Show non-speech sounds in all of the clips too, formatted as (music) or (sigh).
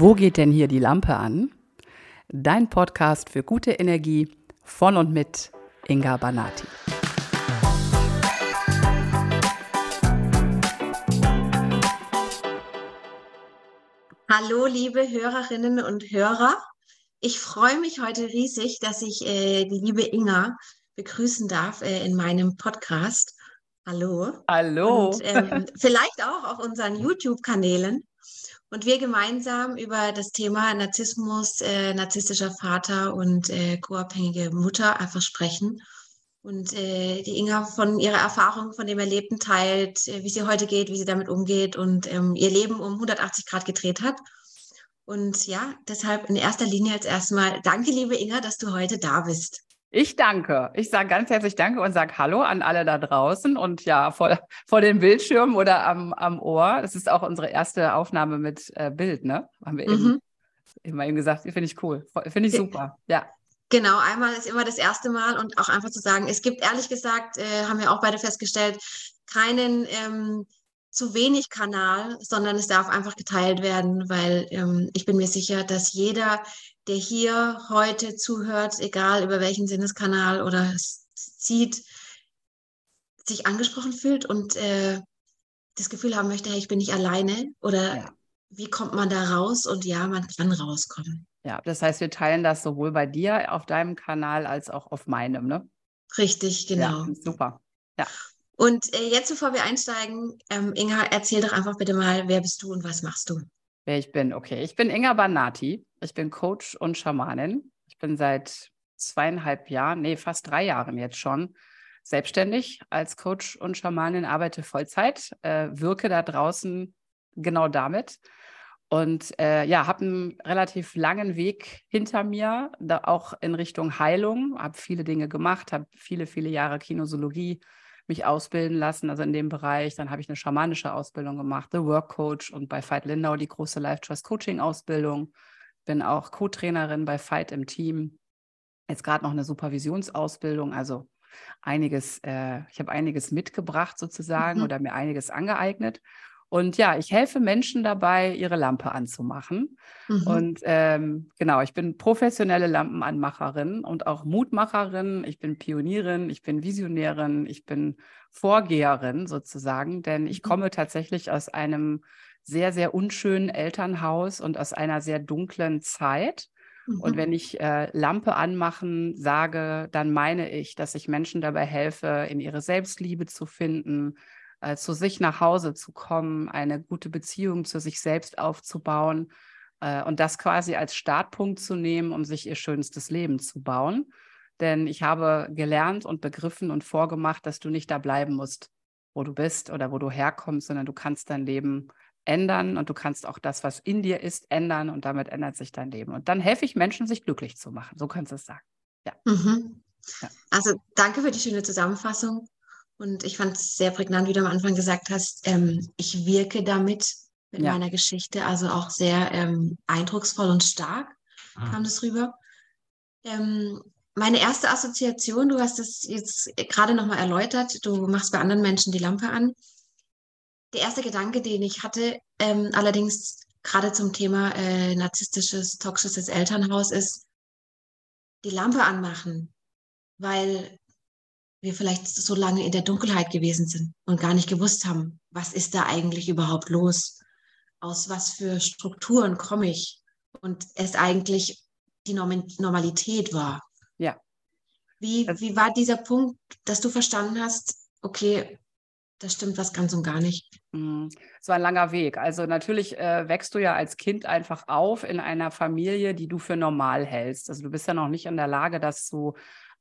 Wo geht denn hier die Lampe an? Dein Podcast für gute Energie von und mit Inga Banati. Hallo, liebe Hörerinnen und Hörer. Ich freue mich heute riesig, dass ich äh, die liebe Inga begrüßen darf äh, in meinem Podcast. Hallo. Hallo. Und ähm, vielleicht auch auf unseren YouTube-Kanälen und wir gemeinsam über das Thema Narzissmus, äh, narzisstischer Vater und äh, co-abhängige Mutter einfach sprechen. Und äh, die Inga von ihrer Erfahrung, von dem Erlebten teilt, äh, wie sie heute geht, wie sie damit umgeht und ähm, ihr Leben um 180 Grad gedreht hat. Und ja, deshalb in erster Linie als erstmal danke, liebe Inga, dass du heute da bist. Ich danke. Ich sage ganz herzlich Danke und sage Hallo an alle da draußen und ja, vor, vor den Bildschirmen oder am, am Ohr. Das ist auch unsere erste Aufnahme mit äh, Bild, ne? Haben wir mhm. eben, eben gesagt. Finde ich cool. Finde ich super. Ja. Genau, einmal ist immer das erste Mal und auch einfach zu sagen, es gibt ehrlich gesagt, äh, haben wir auch beide festgestellt, keinen ähm, zu wenig Kanal, sondern es darf einfach geteilt werden, weil ähm, ich bin mir sicher, dass jeder der hier heute zuhört, egal über welchen Sinneskanal oder sieht, sich angesprochen fühlt und äh, das Gefühl haben möchte, hey, ich bin nicht alleine oder ja. wie kommt man da raus? Und ja, man kann rauskommen. Ja, das heißt, wir teilen das sowohl bei dir auf deinem Kanal als auch auf meinem, ne? Richtig, genau. Ja, super. Ja. Und äh, jetzt, bevor wir einsteigen, ähm, Inga, erzähl doch einfach bitte mal, wer bist du und was machst du? Wer ich bin, okay. Ich bin Inga Banati. Ich bin Coach und Schamanin. Ich bin seit zweieinhalb Jahren, nee, fast drei Jahren jetzt schon selbstständig als Coach und Schamanin, arbeite Vollzeit, äh, wirke da draußen genau damit. Und äh, ja, habe einen relativ langen Weg hinter mir, da auch in Richtung Heilung, habe viele Dinge gemacht, habe viele, viele Jahre Kinosologie mich ausbilden lassen, also in dem Bereich. Dann habe ich eine schamanische Ausbildung gemacht, The Work Coach und bei Veit Lindau die große Life Trust Coaching Ausbildung. Bin auch Co-Trainerin bei Veit im Team. Jetzt gerade noch eine Supervisionsausbildung, also einiges, äh, ich habe einiges mitgebracht sozusagen mhm. oder mir einiges angeeignet. Und ja, ich helfe Menschen dabei, ihre Lampe anzumachen. Mhm. Und ähm, genau, ich bin professionelle Lampenanmacherin und auch Mutmacherin. Ich bin Pionierin, ich bin Visionärin, ich bin Vorgeherin sozusagen, denn ich mhm. komme tatsächlich aus einem sehr, sehr unschönen Elternhaus und aus einer sehr dunklen Zeit. Mhm. Und wenn ich äh, Lampe anmachen sage, dann meine ich, dass ich Menschen dabei helfe, in ihre Selbstliebe zu finden, äh, zu sich nach Hause zu kommen, eine gute Beziehung zu sich selbst aufzubauen äh, und das quasi als Startpunkt zu nehmen, um sich ihr schönstes Leben zu bauen. Denn ich habe gelernt und begriffen und vorgemacht, dass du nicht da bleiben musst, wo du bist oder wo du herkommst, sondern du kannst dein Leben ändern und du kannst auch das, was in dir ist, ändern und damit ändert sich dein Leben. Und dann helfe ich Menschen, sich glücklich zu machen. So kannst du es sagen. Ja. Mhm. ja. Also danke für die schöne Zusammenfassung. Und ich fand es sehr prägnant, wie du am Anfang gesagt hast, ähm, ich wirke damit mit ja. meiner Geschichte, also auch sehr ähm, eindrucksvoll und stark ah. kam das rüber. Ähm, meine erste Assoziation, du hast es jetzt gerade nochmal erläutert, du machst bei anderen Menschen die Lampe an. Der erste Gedanke, den ich hatte, ähm, allerdings gerade zum Thema äh, narzisstisches, toxisches Elternhaus, ist die Lampe anmachen, weil wir vielleicht so lange in der Dunkelheit gewesen sind und gar nicht gewusst haben, was ist da eigentlich überhaupt los? Aus was für Strukturen komme ich? Und es eigentlich die Normalität war. Ja. Wie, wie war dieser Punkt, dass du verstanden hast, okay, das stimmt was ganz und gar nicht? Mhm. Es war ein langer Weg. Also natürlich äh, wächst du ja als Kind einfach auf in einer Familie, die du für normal hältst. Also du bist ja noch nicht in der Lage, das zu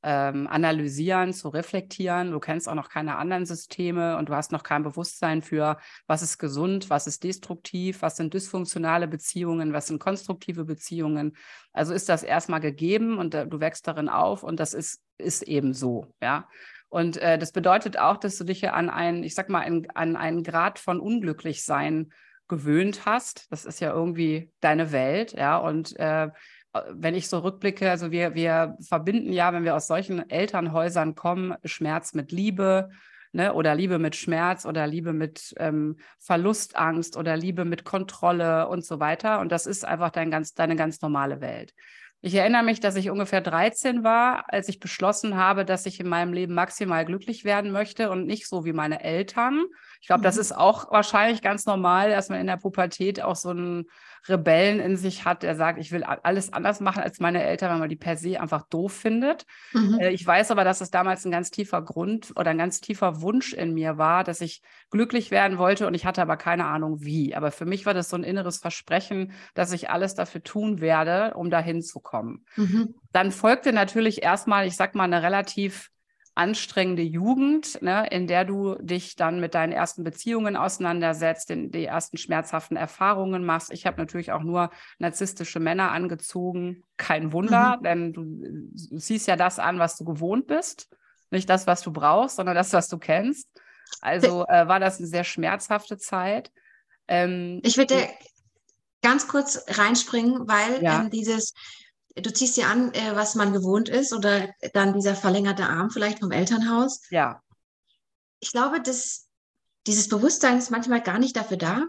ähm, analysieren, zu reflektieren. Du kennst auch noch keine anderen Systeme und du hast noch kein Bewusstsein für, was ist gesund, was ist destruktiv, was sind dysfunktionale Beziehungen, was sind konstruktive Beziehungen. Also ist das erstmal gegeben und äh, du wächst darin auf und das ist, ist eben so, ja. Und äh, das bedeutet auch, dass du dich an einen, ich sag mal, an, an einen Grad von Unglücklichsein gewöhnt hast. Das ist ja irgendwie deine Welt, ja. Und äh, wenn ich so rückblicke, also wir, wir verbinden ja, wenn wir aus solchen Elternhäusern kommen, Schmerz mit Liebe, ne? oder Liebe mit Schmerz oder Liebe mit ähm, Verlustangst oder Liebe mit Kontrolle und so weiter. Und das ist einfach dein ganz, deine ganz normale Welt. Ich erinnere mich, dass ich ungefähr 13 war, als ich beschlossen habe, dass ich in meinem Leben maximal glücklich werden möchte und nicht so wie meine Eltern. Ich glaube, mhm. das ist auch wahrscheinlich ganz normal, dass man in der Pubertät auch so einen Rebellen in sich hat, der sagt, ich will alles anders machen als meine Eltern, weil man die per se einfach doof findet. Mhm. Äh, ich weiß aber, dass es damals ein ganz tiefer Grund oder ein ganz tiefer Wunsch in mir war, dass ich glücklich werden wollte und ich hatte aber keine Ahnung wie. Aber für mich war das so ein inneres Versprechen, dass ich alles dafür tun werde, um dahin zu kommen. Mhm. Dann folgte natürlich erstmal, ich sag mal, eine relativ anstrengende Jugend, ne, in der du dich dann mit deinen ersten Beziehungen auseinandersetzt, in die ersten schmerzhaften Erfahrungen machst. Ich habe natürlich auch nur narzisstische Männer angezogen. Kein Wunder, mhm. denn du, du siehst ja das an, was du gewohnt bist. Nicht das, was du brauchst, sondern das, was du kennst. Also äh, war das eine sehr schmerzhafte Zeit. Ähm, ich würde ganz kurz reinspringen, weil ja. ähm, dieses du ziehst dir an, äh, was man gewohnt ist oder dann dieser verlängerte Arm vielleicht vom Elternhaus. Ja. Ich glaube, dass dieses Bewusstsein ist manchmal gar nicht dafür da,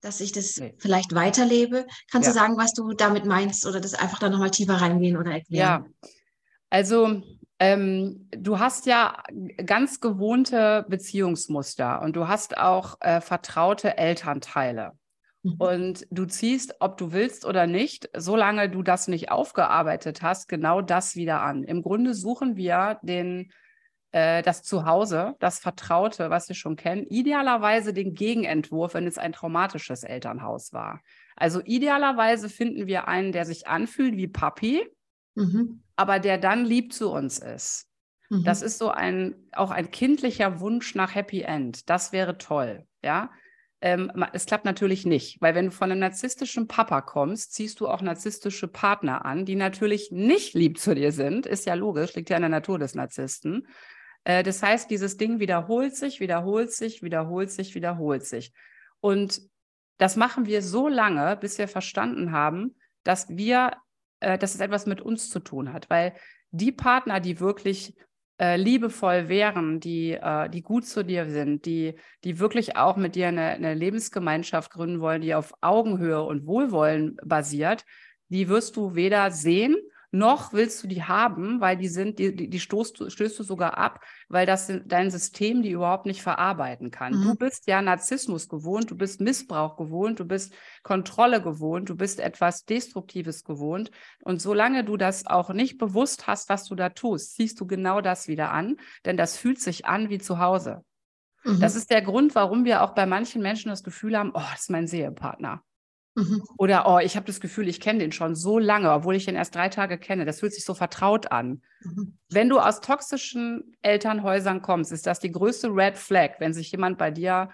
dass ich das nee. vielleicht weiterlebe. Kannst ja. du sagen, was du damit meinst oder das einfach dann nochmal tiefer reingehen oder erklären? Ja, also ähm, du hast ja ganz gewohnte Beziehungsmuster und du hast auch äh, vertraute Elternteile. Mhm. Und du ziehst, ob du willst oder nicht, solange du das nicht aufgearbeitet hast, genau das wieder an. Im Grunde suchen wir den, äh, das Zuhause, das Vertraute, was wir schon kennen, idealerweise den Gegenentwurf, wenn es ein traumatisches Elternhaus war. Also idealerweise finden wir einen, der sich anfühlt wie Papi, mhm. aber der dann lieb zu uns ist. Mhm. Das ist so ein, auch ein kindlicher Wunsch nach Happy End. Das wäre toll, ja. Ähm, es klappt natürlich nicht, weil wenn du von einem narzisstischen Papa kommst, ziehst du auch narzisstische Partner an, die natürlich nicht lieb zu dir sind. Ist ja logisch, liegt ja in der Natur des Narzissten. Äh, das heißt, dieses Ding wiederholt sich, wiederholt sich, wiederholt sich, wiederholt sich. Und das machen wir so lange, bis wir verstanden haben, dass wir, äh, dass es etwas mit uns zu tun hat, weil die Partner, die wirklich äh, liebevoll wären, die, äh, die gut zu dir sind, die, die wirklich auch mit dir eine, eine Lebensgemeinschaft gründen wollen, die auf Augenhöhe und Wohlwollen basiert, die wirst du weder sehen noch willst du die haben, weil die sind, die, die, die stoßt, stößt du sogar ab, weil das dein System die überhaupt nicht verarbeiten kann. Mhm. Du bist ja Narzissmus gewohnt, du bist Missbrauch gewohnt, du bist Kontrolle gewohnt, du bist etwas Destruktives gewohnt. Und solange du das auch nicht bewusst hast, was du da tust, ziehst du genau das wieder an, denn das fühlt sich an wie zu Hause. Mhm. Das ist der Grund, warum wir auch bei manchen Menschen das Gefühl haben, oh, das ist mein Seepartner. Mhm. Oder, oh, ich habe das Gefühl, ich kenne den schon so lange, obwohl ich ihn erst drei Tage kenne. Das fühlt sich so vertraut an. Mhm. Wenn du aus toxischen Elternhäusern kommst, ist das die größte Red Flag, wenn sich jemand bei dir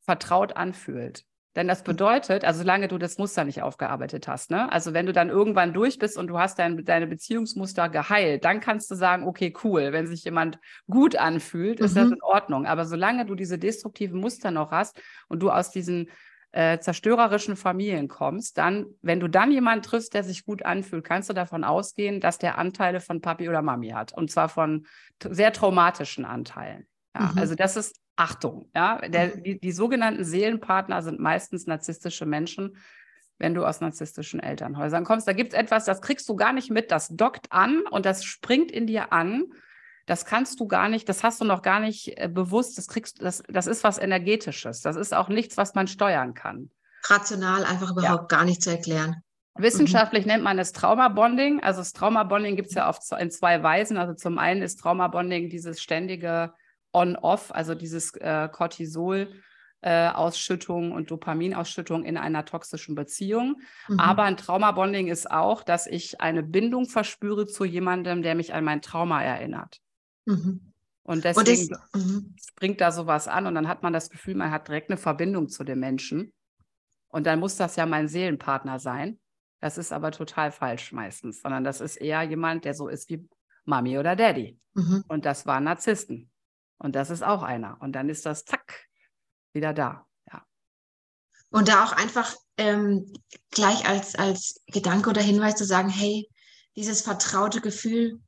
vertraut anfühlt. Denn das mhm. bedeutet, also solange du das Muster nicht aufgearbeitet hast, ne? Also wenn du dann irgendwann durch bist und du hast dein, deine Beziehungsmuster geheilt, dann kannst du sagen, okay, cool, wenn sich jemand gut anfühlt, ist mhm. das in Ordnung. Aber solange du diese destruktiven Muster noch hast und du aus diesen äh, zerstörerischen Familien kommst, dann, wenn du dann jemanden triffst, der sich gut anfühlt, kannst du davon ausgehen, dass der Anteile von Papi oder Mami hat. Und zwar von sehr traumatischen Anteilen. Ja, mhm. Also das ist Achtung. Ja, der, mhm. die, die sogenannten Seelenpartner sind meistens narzisstische Menschen, wenn du aus narzisstischen Elternhäusern kommst. Da gibt es etwas, das kriegst du gar nicht mit, das dockt an und das springt in dir an das kannst du gar nicht, das hast du noch gar nicht äh, bewusst, das kriegst das, das ist was Energetisches. Das ist auch nichts, was man steuern kann. Rational einfach überhaupt ja. gar nicht zu erklären. Wissenschaftlich mhm. nennt man es Traumabonding. Also das Traumabonding gibt es ja auf, in zwei Weisen. Also zum einen ist Traumabonding dieses ständige On-Off, also dieses äh, Cortisol. Äh, Ausschüttung und Dopaminausschüttung in einer toxischen Beziehung. Mhm. Aber ein Traumabonding ist auch, dass ich eine Bindung verspüre zu jemandem, der mich an mein Trauma erinnert. Mhm. Und deswegen und das, mhm. springt da sowas an und dann hat man das Gefühl, man hat direkt eine Verbindung zu dem Menschen. Und dann muss das ja mein Seelenpartner sein. Das ist aber total falsch meistens, sondern das ist eher jemand, der so ist wie Mami oder Daddy. Mhm. Und das waren Narzissten. Und das ist auch einer. Und dann ist das zack wieder da. Ja. Und da auch einfach ähm, gleich als, als Gedanke oder Hinweis zu sagen, hey, dieses vertraute Gefühl,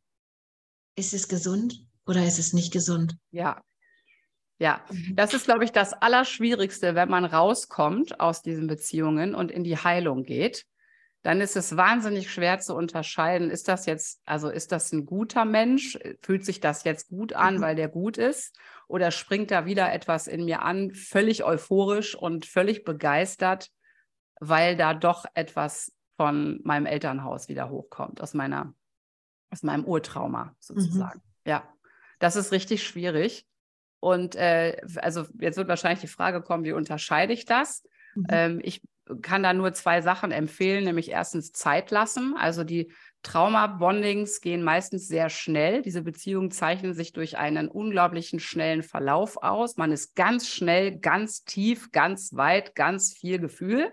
ist es gesund? Oder ist es nicht gesund? Ja. Ja, mhm. das ist, glaube ich, das Allerschwierigste, wenn man rauskommt aus diesen Beziehungen und in die Heilung geht. Dann ist es wahnsinnig schwer zu unterscheiden, ist das jetzt, also ist das ein guter Mensch? Fühlt sich das jetzt gut an, mhm. weil der gut ist? Oder springt da wieder etwas in mir an, völlig euphorisch und völlig begeistert, weil da doch etwas von meinem Elternhaus wieder hochkommt, aus meiner, aus meinem Urtrauma mhm. sozusagen. Mhm. Ja, das ist richtig schwierig. Und äh, also jetzt wird wahrscheinlich die Frage kommen, wie unterscheide ich das? Mhm. Ähm, ich kann da nur zwei Sachen empfehlen, nämlich erstens Zeit lassen. Also die Trauma-Bondings gehen meistens sehr schnell. Diese Beziehungen zeichnen sich durch einen unglaublichen schnellen Verlauf aus. Man ist ganz schnell, ganz tief, ganz weit, ganz viel Gefühl,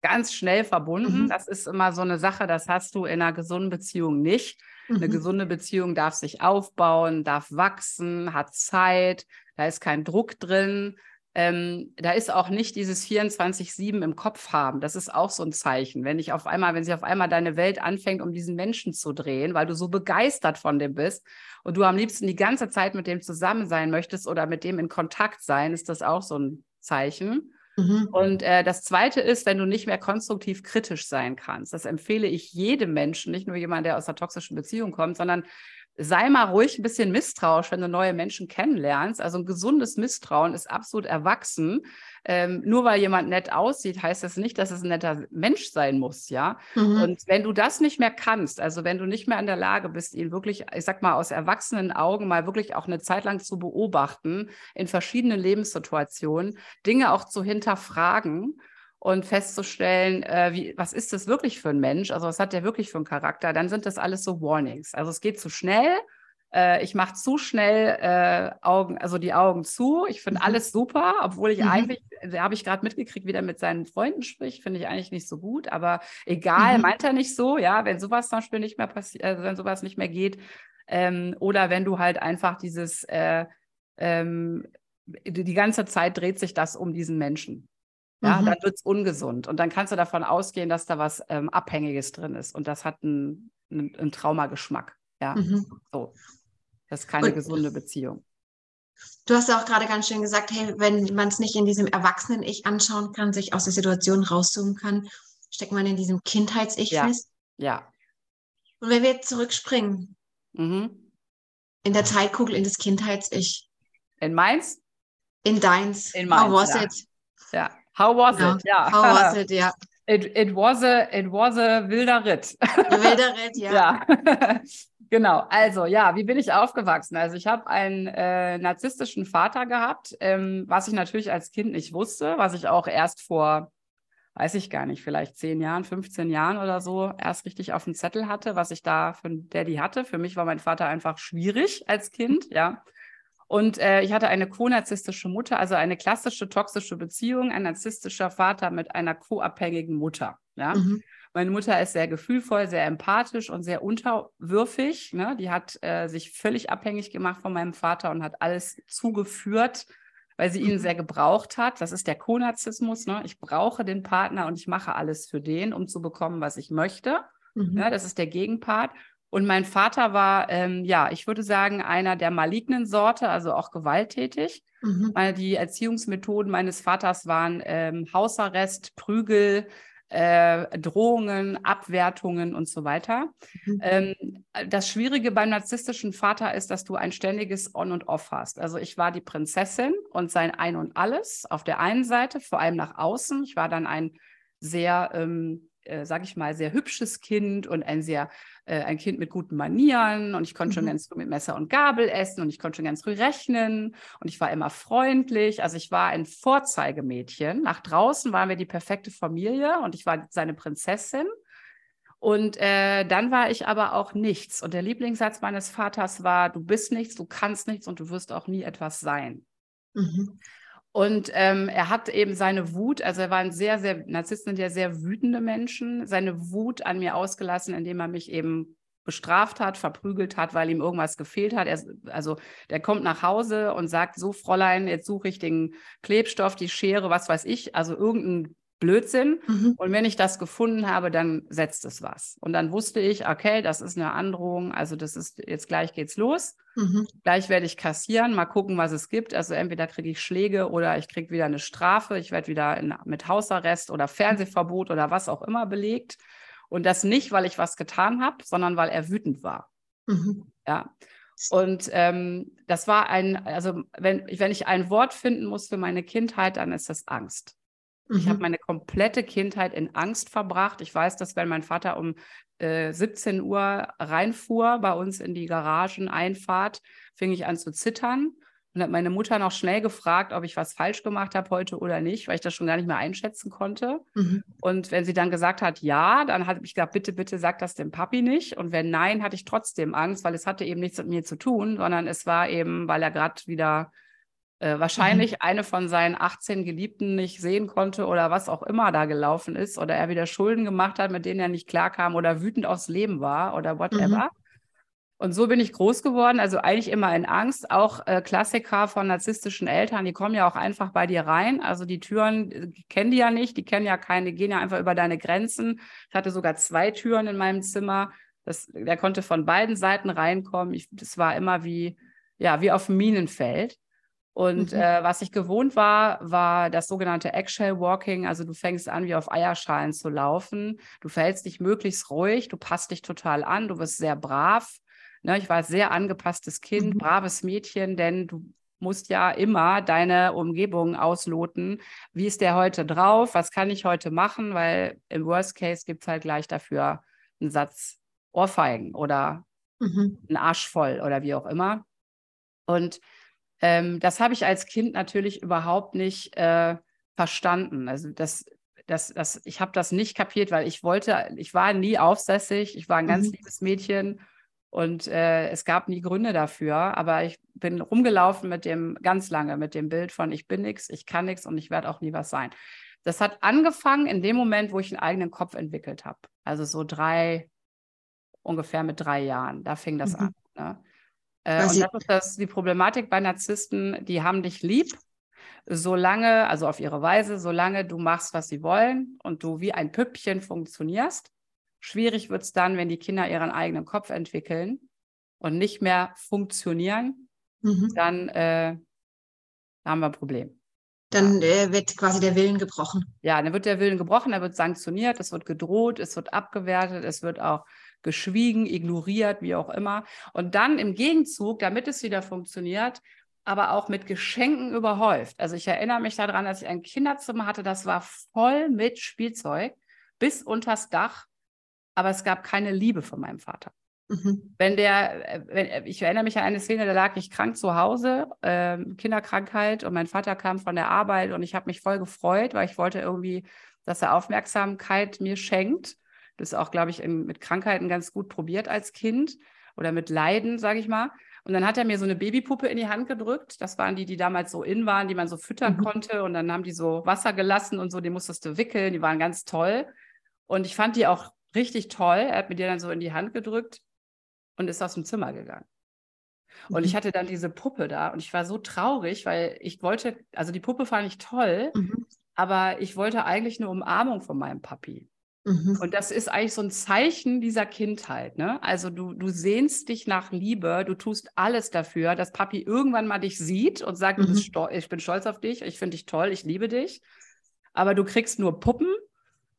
ganz schnell verbunden. Mhm. Das ist immer so eine Sache, das hast du in einer gesunden Beziehung nicht. Eine mhm. gesunde Beziehung darf sich aufbauen, darf wachsen, hat Zeit, da ist kein Druck drin. Ähm, da ist auch nicht dieses 24-7 im Kopf haben. Das ist auch so ein Zeichen. Wenn ich auf einmal, wenn sich auf einmal deine Welt anfängt, um diesen Menschen zu drehen, weil du so begeistert von dem bist und du am liebsten die ganze Zeit mit dem zusammen sein möchtest oder mit dem in Kontakt sein, ist das auch so ein Zeichen. Mhm. Und äh, das Zweite ist, wenn du nicht mehr konstruktiv kritisch sein kannst. Das empfehle ich jedem Menschen, nicht nur jemand, der aus einer toxischen Beziehung kommt, sondern sei mal ruhig ein bisschen misstrauisch, wenn du neue Menschen kennenlernst. Also ein gesundes Misstrauen ist absolut erwachsen. Ähm, nur weil jemand nett aussieht, heißt das nicht, dass es ein netter Mensch sein muss, ja. Mhm. Und wenn du das nicht mehr kannst, also wenn du nicht mehr in der Lage bist, ihn wirklich, ich sag mal, aus erwachsenen Augen mal wirklich auch eine Zeit lang zu beobachten, in verschiedenen Lebenssituationen, Dinge auch zu hinterfragen, und festzustellen, äh, wie, was ist das wirklich für ein Mensch? Also was hat der wirklich für einen Charakter? Dann sind das alles so Warnings. Also es geht zu schnell. Äh, ich mache zu schnell äh, Augen, also die Augen zu. Ich finde mhm. alles super, obwohl ich mhm. eigentlich, da habe ich gerade mitgekriegt, wie der mit seinen Freunden spricht, finde ich eigentlich nicht so gut. Aber egal, mhm. meint er nicht so, ja, wenn sowas zum Beispiel nicht mehr passiert, also wenn sowas nicht mehr geht, ähm, oder wenn du halt einfach dieses äh, ähm, die ganze Zeit dreht sich das um diesen Menschen. Ja, mhm. dann wird es ungesund. Und dann kannst du davon ausgehen, dass da was ähm, Abhängiges drin ist. Und das hat einen, einen, einen Traumageschmack. Ja, mhm. so. Das ist keine und, gesunde Beziehung. Du hast ja auch gerade ganz schön gesagt, hey, wenn man es nicht in diesem Erwachsenen-Ich anschauen kann, sich aus der Situation rauszoomen kann, steckt man in diesem Kindheits-Ich ja. fest. Ja. Und wenn wir jetzt zurückspringen, mhm. in der Zeitkugel in das Kindheits-Ich. In meins? In deins. In meins. How was ja. it? Ja. How was ja. it? Ja. How was it? Ja. (laughs) It, it, was a, it was a wilder Ritt. Wilder Ritt, ja. (laughs) ja. (laughs) genau. Also, ja, wie bin ich aufgewachsen? Also, ich habe einen äh, narzisstischen Vater gehabt, ähm, was ich natürlich als Kind nicht wusste, was ich auch erst vor, weiß ich gar nicht, vielleicht zehn Jahren, 15 Jahren oder so erst richtig auf dem Zettel hatte, was ich da für einen Daddy hatte. Für mich war mein Vater einfach schwierig als Kind, ja. Und äh, ich hatte eine co-narzisstische Mutter, also eine klassische toxische Beziehung, ein narzisstischer Vater mit einer co-abhängigen Mutter. Ja? Mhm. Meine Mutter ist sehr gefühlvoll, sehr empathisch und sehr unterwürfig. Ne? Die hat äh, sich völlig abhängig gemacht von meinem Vater und hat alles zugeführt, weil sie ihn mhm. sehr gebraucht hat. Das ist der Konarzismus. Ne? Ich brauche den Partner und ich mache alles für den, um zu bekommen, was ich möchte. Mhm. Ja, das ist der Gegenpart. Und mein Vater war, ähm, ja, ich würde sagen, einer der malignen Sorte, also auch gewalttätig. Mhm. Weil die Erziehungsmethoden meines Vaters waren ähm, Hausarrest, Prügel, äh, Drohungen, Abwertungen und so weiter. Mhm. Ähm, das Schwierige beim narzisstischen Vater ist, dass du ein ständiges On und Off hast. Also ich war die Prinzessin und sein Ein und Alles auf der einen Seite, vor allem nach außen. Ich war dann ein sehr, ähm, äh, sage ich mal, sehr hübsches Kind und ein sehr äh, ein Kind mit guten Manieren und ich konnte mhm. schon ganz früh mit Messer und Gabel essen und ich konnte schon ganz früh rechnen und ich war immer freundlich. Also ich war ein Vorzeigemädchen. Nach draußen waren wir die perfekte Familie und ich war seine Prinzessin. Und äh, dann war ich aber auch nichts. Und der Lieblingssatz meines Vaters war, du bist nichts, du kannst nichts und du wirst auch nie etwas sein. Mhm. Und ähm, er hat eben seine Wut, also er war ein sehr, sehr, Narzissten sind ja sehr wütende Menschen, seine Wut an mir ausgelassen, indem er mich eben bestraft hat, verprügelt hat, weil ihm irgendwas gefehlt hat. Er, also der kommt nach Hause und sagt, so Fräulein, jetzt suche ich den Klebstoff, die Schere, was weiß ich, also irgendein Blödsinn. Mhm. Und wenn ich das gefunden habe, dann setzt es was. Und dann wusste ich, okay, das ist eine Androhung, also das ist jetzt gleich geht's los. Mhm. Gleich werde ich kassieren, mal gucken, was es gibt. Also entweder kriege ich Schläge oder ich kriege wieder eine Strafe, ich werde wieder in, mit Hausarrest oder Fernsehverbot oder was auch immer belegt. Und das nicht, weil ich was getan habe, sondern weil er wütend war. Mhm. Ja. Und ähm, das war ein, also wenn, wenn ich ein Wort finden muss für meine Kindheit, dann ist das Angst. Mhm. Ich habe meine komplette Kindheit in Angst verbracht. Ich weiß, dass wenn mein Vater um äh, 17 Uhr reinfuhr bei uns in die Garageneinfahrt, fing ich an zu zittern und hat meine Mutter noch schnell gefragt, ob ich was falsch gemacht habe heute oder nicht, weil ich das schon gar nicht mehr einschätzen konnte. Mhm. Und wenn sie dann gesagt hat, ja, dann habe ich gesagt, bitte, bitte sag das dem Papi nicht. Und wenn nein, hatte ich trotzdem Angst, weil es hatte eben nichts mit mir zu tun, sondern es war eben, weil er gerade wieder äh, wahrscheinlich mhm. eine von seinen 18 Geliebten nicht sehen konnte oder was auch immer da gelaufen ist oder er wieder Schulden gemacht hat, mit denen er nicht klarkam oder wütend aufs Leben war oder whatever. Mhm. Und so bin ich groß geworden, also eigentlich immer in Angst. Auch äh, Klassiker von narzisstischen Eltern, die kommen ja auch einfach bei dir rein. Also die Türen die äh, kennen die ja nicht, die kennen ja keine, die gehen ja einfach über deine Grenzen. Ich hatte sogar zwei Türen in meinem Zimmer. Das, der konnte von beiden Seiten reinkommen. Ich, das war immer wie, ja, wie auf dem Minenfeld. Und mhm. äh, was ich gewohnt war, war das sogenannte Eggshell Walking. Also du fängst an, wie auf Eierschalen zu laufen. Du verhältst dich möglichst ruhig, du passt dich total an, du wirst sehr brav. Ne, ich war ein sehr angepasstes Kind, mhm. braves Mädchen, denn du musst ja immer deine Umgebung ausloten. Wie ist der heute drauf? Was kann ich heute machen? Weil im Worst Case gibt es halt gleich dafür einen Satz Ohrfeigen oder mhm. einen Arsch voll oder wie auch immer. Und ähm, das habe ich als Kind natürlich überhaupt nicht äh, verstanden. Also das, das, das, ich habe das nicht kapiert, weil ich wollte, ich war nie aufsässig, ich war ein ganz mhm. liebes Mädchen und äh, es gab nie Gründe dafür. Aber ich bin rumgelaufen mit dem ganz lange mit dem Bild von ich bin nichts, ich kann nichts und ich werde auch nie was sein. Das hat angefangen in dem Moment, wo ich einen eigenen Kopf entwickelt habe. Also so drei, ungefähr mit drei Jahren. Da fing das mhm. an. Ne? Äh, und das ist das, die Problematik bei Narzissten, die haben dich lieb, solange, also auf ihre Weise, solange du machst, was sie wollen und du wie ein Püppchen funktionierst. Schwierig wird es dann, wenn die Kinder ihren eigenen Kopf entwickeln und nicht mehr funktionieren, mhm. dann äh, haben wir ein Problem. Dann äh, wird quasi der Willen gebrochen. Ja, dann wird der Willen gebrochen, er wird sanktioniert, es wird gedroht, es wird abgewertet, es wird auch geschwiegen, ignoriert, wie auch immer. Und dann im Gegenzug, damit es wieder funktioniert, aber auch mit Geschenken überhäuft. Also ich erinnere mich daran, dass ich ein Kinderzimmer hatte, das war voll mit Spielzeug bis unters Dach, aber es gab keine Liebe von meinem Vater. Mhm. Wenn der, äh, wenn, äh, ich erinnere mich an eine Szene, da lag ich krank zu Hause, äh, Kinderkrankheit, und mein Vater kam von der Arbeit und ich habe mich voll gefreut, weil ich wollte irgendwie, dass er Aufmerksamkeit mir schenkt. Das ist auch, glaube ich, in, mit Krankheiten ganz gut probiert als Kind oder mit Leiden, sage ich mal. Und dann hat er mir so eine Babypuppe in die Hand gedrückt. Das waren die, die damals so in waren, die man so füttern mhm. konnte. Und dann haben die so Wasser gelassen und so, die musstest du wickeln. Die waren ganz toll. Und ich fand die auch richtig toll. Er hat mir die dann so in die Hand gedrückt und ist aus dem Zimmer gegangen. Und mhm. ich hatte dann diese Puppe da und ich war so traurig, weil ich wollte, also die Puppe fand ich toll, mhm. aber ich wollte eigentlich eine Umarmung von meinem Papi. Mhm. Und das ist eigentlich so ein Zeichen dieser Kindheit. Ne? Also du, du sehnst dich nach Liebe, du tust alles dafür, dass Papi irgendwann mal dich sieht und sagt, mhm. ich bin stolz auf dich, ich finde dich toll, ich liebe dich. Aber du kriegst nur Puppen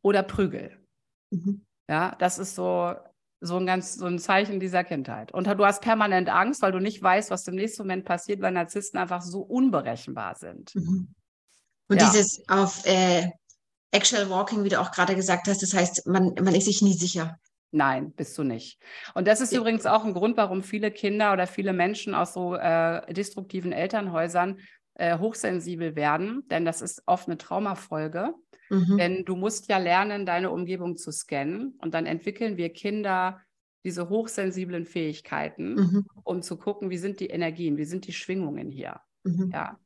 oder Prügel. Mhm. Ja, das ist so, so ein ganz so ein Zeichen dieser Kindheit. Und du hast permanent Angst, weil du nicht weißt, was im nächsten Moment passiert, weil Narzissten einfach so unberechenbar sind. Mhm. Und ja. dieses auf äh, Actual Walking, wie du auch gerade gesagt hast. Das heißt, man, man ist sich nie sicher. Nein, bist du nicht. Und das ist ja. übrigens auch ein Grund, warum viele Kinder oder viele Menschen aus so äh, destruktiven Elternhäusern äh, hochsensibel werden, denn das ist oft eine Traumafolge. Mhm. Denn du musst ja lernen, deine Umgebung zu scannen und dann entwickeln wir Kinder diese hochsensiblen Fähigkeiten, mhm. um zu gucken, wie sind die Energien, wie sind die Schwingungen hier. Mhm. Ja.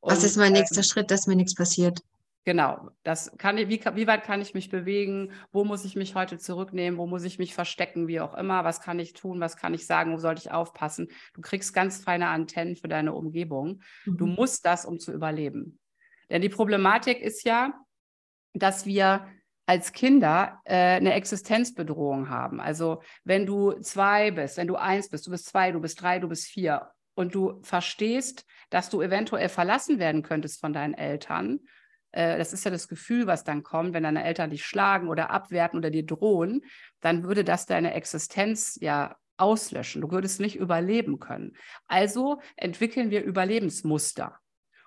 Und, Was ist mein nächster ähm, Schritt, dass mir nichts passiert? Genau, das kann wie, wie weit kann ich mich bewegen? Wo muss ich mich heute zurücknehmen? Wo muss ich mich verstecken? Wie auch immer. Was kann ich tun? Was kann ich sagen? Wo sollte ich aufpassen? Du kriegst ganz feine Antennen für deine Umgebung. Mhm. Du musst das, um zu überleben. Denn die Problematik ist ja, dass wir als Kinder äh, eine Existenzbedrohung haben. Also wenn du zwei bist, wenn du eins bist, du bist zwei, du bist drei, du bist vier und du verstehst, dass du eventuell verlassen werden könntest von deinen Eltern, äh, das ist ja das Gefühl, was dann kommt, wenn deine Eltern dich schlagen oder abwerten oder dir drohen, dann würde das deine Existenz ja auslöschen. Du würdest nicht überleben können. Also entwickeln wir Überlebensmuster.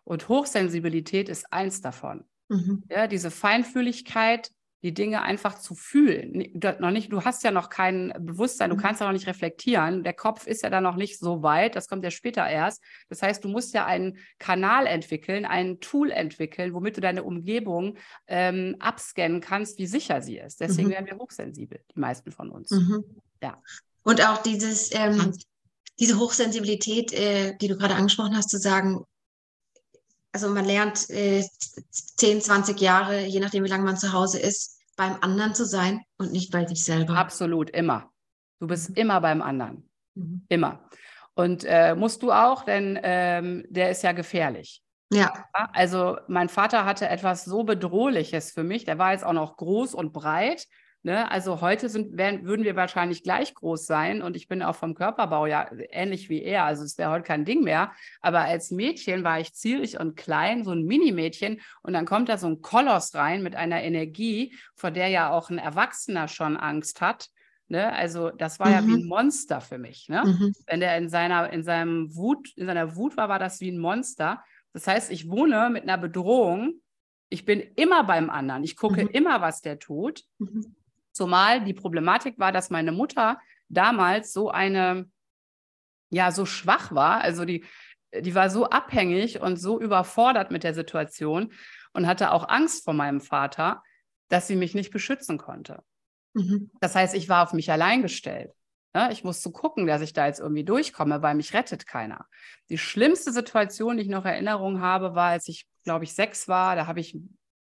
Und Hochsensibilität ist eins davon. Mhm. Ja, diese Feinfühligkeit, die Dinge einfach zu fühlen. Du, noch nicht, du hast ja noch kein Bewusstsein, du mhm. kannst ja noch nicht reflektieren. Der Kopf ist ja da noch nicht so weit, das kommt ja später erst. Das heißt, du musst ja einen Kanal entwickeln, ein Tool entwickeln, womit du deine Umgebung ähm, abscannen kannst, wie sicher sie ist. Deswegen mhm. werden wir hochsensibel, die meisten von uns. Mhm. Ja. Und auch dieses, ähm, diese Hochsensibilität, äh, die du gerade angesprochen hast, zu sagen, also man lernt äh, 10, 20 Jahre, je nachdem, wie lange man zu Hause ist, beim anderen zu sein und nicht bei sich selber. Absolut, immer. Du bist mhm. immer beim anderen. Mhm. Immer. Und äh, musst du auch, denn ähm, der ist ja gefährlich. Ja. Also mein Vater hatte etwas so Bedrohliches für mich. Der war jetzt auch noch groß und breit. Ne? Also heute sind, wären, würden wir wahrscheinlich gleich groß sein und ich bin auch vom Körperbau ja ähnlich wie er. Also es wäre heute kein Ding mehr. Aber als Mädchen war ich zierlich und klein, so ein Mini-Mädchen und dann kommt da so ein Koloss rein mit einer Energie, vor der ja auch ein Erwachsener schon Angst hat. Ne? Also das war mhm. ja wie ein mhm. Monster für mich. Ne? Mhm. Wenn der in seiner, in seinem Wut, in seiner Wut war, war das wie ein Monster. Das heißt, ich wohne mit einer Bedrohung. Ich bin immer beim anderen. Ich gucke mhm. immer, was der tut. Zumal die Problematik war, dass meine Mutter damals so eine, ja, so schwach war. Also die, die war so abhängig und so überfordert mit der Situation und hatte auch Angst vor meinem Vater, dass sie mich nicht beschützen konnte. Mhm. Das heißt, ich war auf mich allein gestellt. Ja, ich musste gucken, dass ich da jetzt irgendwie durchkomme, weil mich rettet keiner. Die schlimmste Situation, die ich noch Erinnerung habe, war, als ich, glaube ich, sechs war. Da habe ich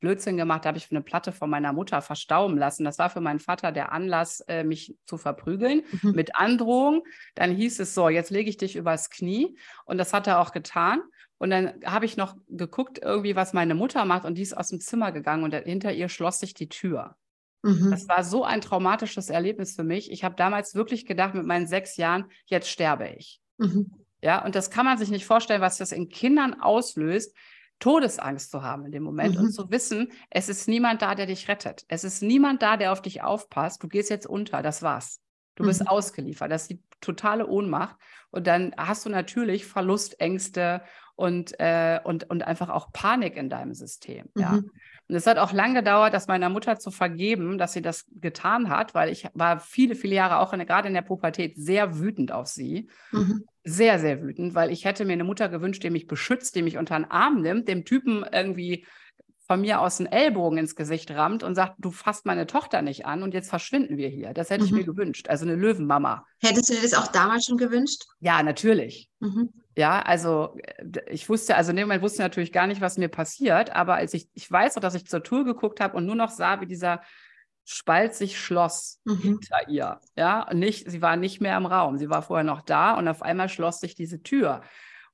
Blödsinn gemacht, da habe ich eine Platte von meiner Mutter verstauben lassen. Das war für meinen Vater der Anlass, äh, mich zu verprügeln mhm. mit Androhung. Dann hieß es so, jetzt lege ich dich übers Knie. Und das hat er auch getan. Und dann habe ich noch geguckt, irgendwie, was meine Mutter macht. Und die ist aus dem Zimmer gegangen und hinter ihr schloss sich die Tür. Mhm. Das war so ein traumatisches Erlebnis für mich. Ich habe damals wirklich gedacht, mit meinen sechs Jahren, jetzt sterbe ich. Mhm. Ja, und das kann man sich nicht vorstellen, was das in Kindern auslöst, Todesangst zu haben in dem Moment mhm. und zu wissen, es ist niemand da, der dich rettet. Es ist niemand da, der auf dich aufpasst. Du gehst jetzt unter, das war's. Du mhm. bist ausgeliefert. Das ist die totale Ohnmacht. Und dann hast du natürlich Verlustängste und, äh, und, und einfach auch Panik in deinem System. Mhm. Ja. Und es hat auch lange gedauert, das meiner Mutter zu vergeben, dass sie das getan hat, weil ich war viele, viele Jahre auch in, gerade in der Pubertät sehr wütend auf sie. Mhm. Sehr, sehr wütend, weil ich hätte mir eine Mutter gewünscht, die mich beschützt, die mich unter den Arm nimmt, dem Typen irgendwie von mir aus einen Ellbogen ins Gesicht rammt und sagt, du fasst meine Tochter nicht an und jetzt verschwinden wir hier. Das hätte mhm. ich mir gewünscht. Also eine Löwenmama. Hättest du dir das auch damals schon gewünscht? Ja, natürlich. Mhm. Ja, also äh, ich wusste, also in dem Moment wusste ich natürlich gar nicht, was mir passiert, aber als ich, ich weiß auch, dass ich zur Tour geguckt habe und nur noch sah, wie dieser Spalt sich schloss mhm. hinter ihr. Ja, und nicht, sie war nicht mehr im Raum. Sie war vorher noch da und auf einmal schloss sich diese Tür.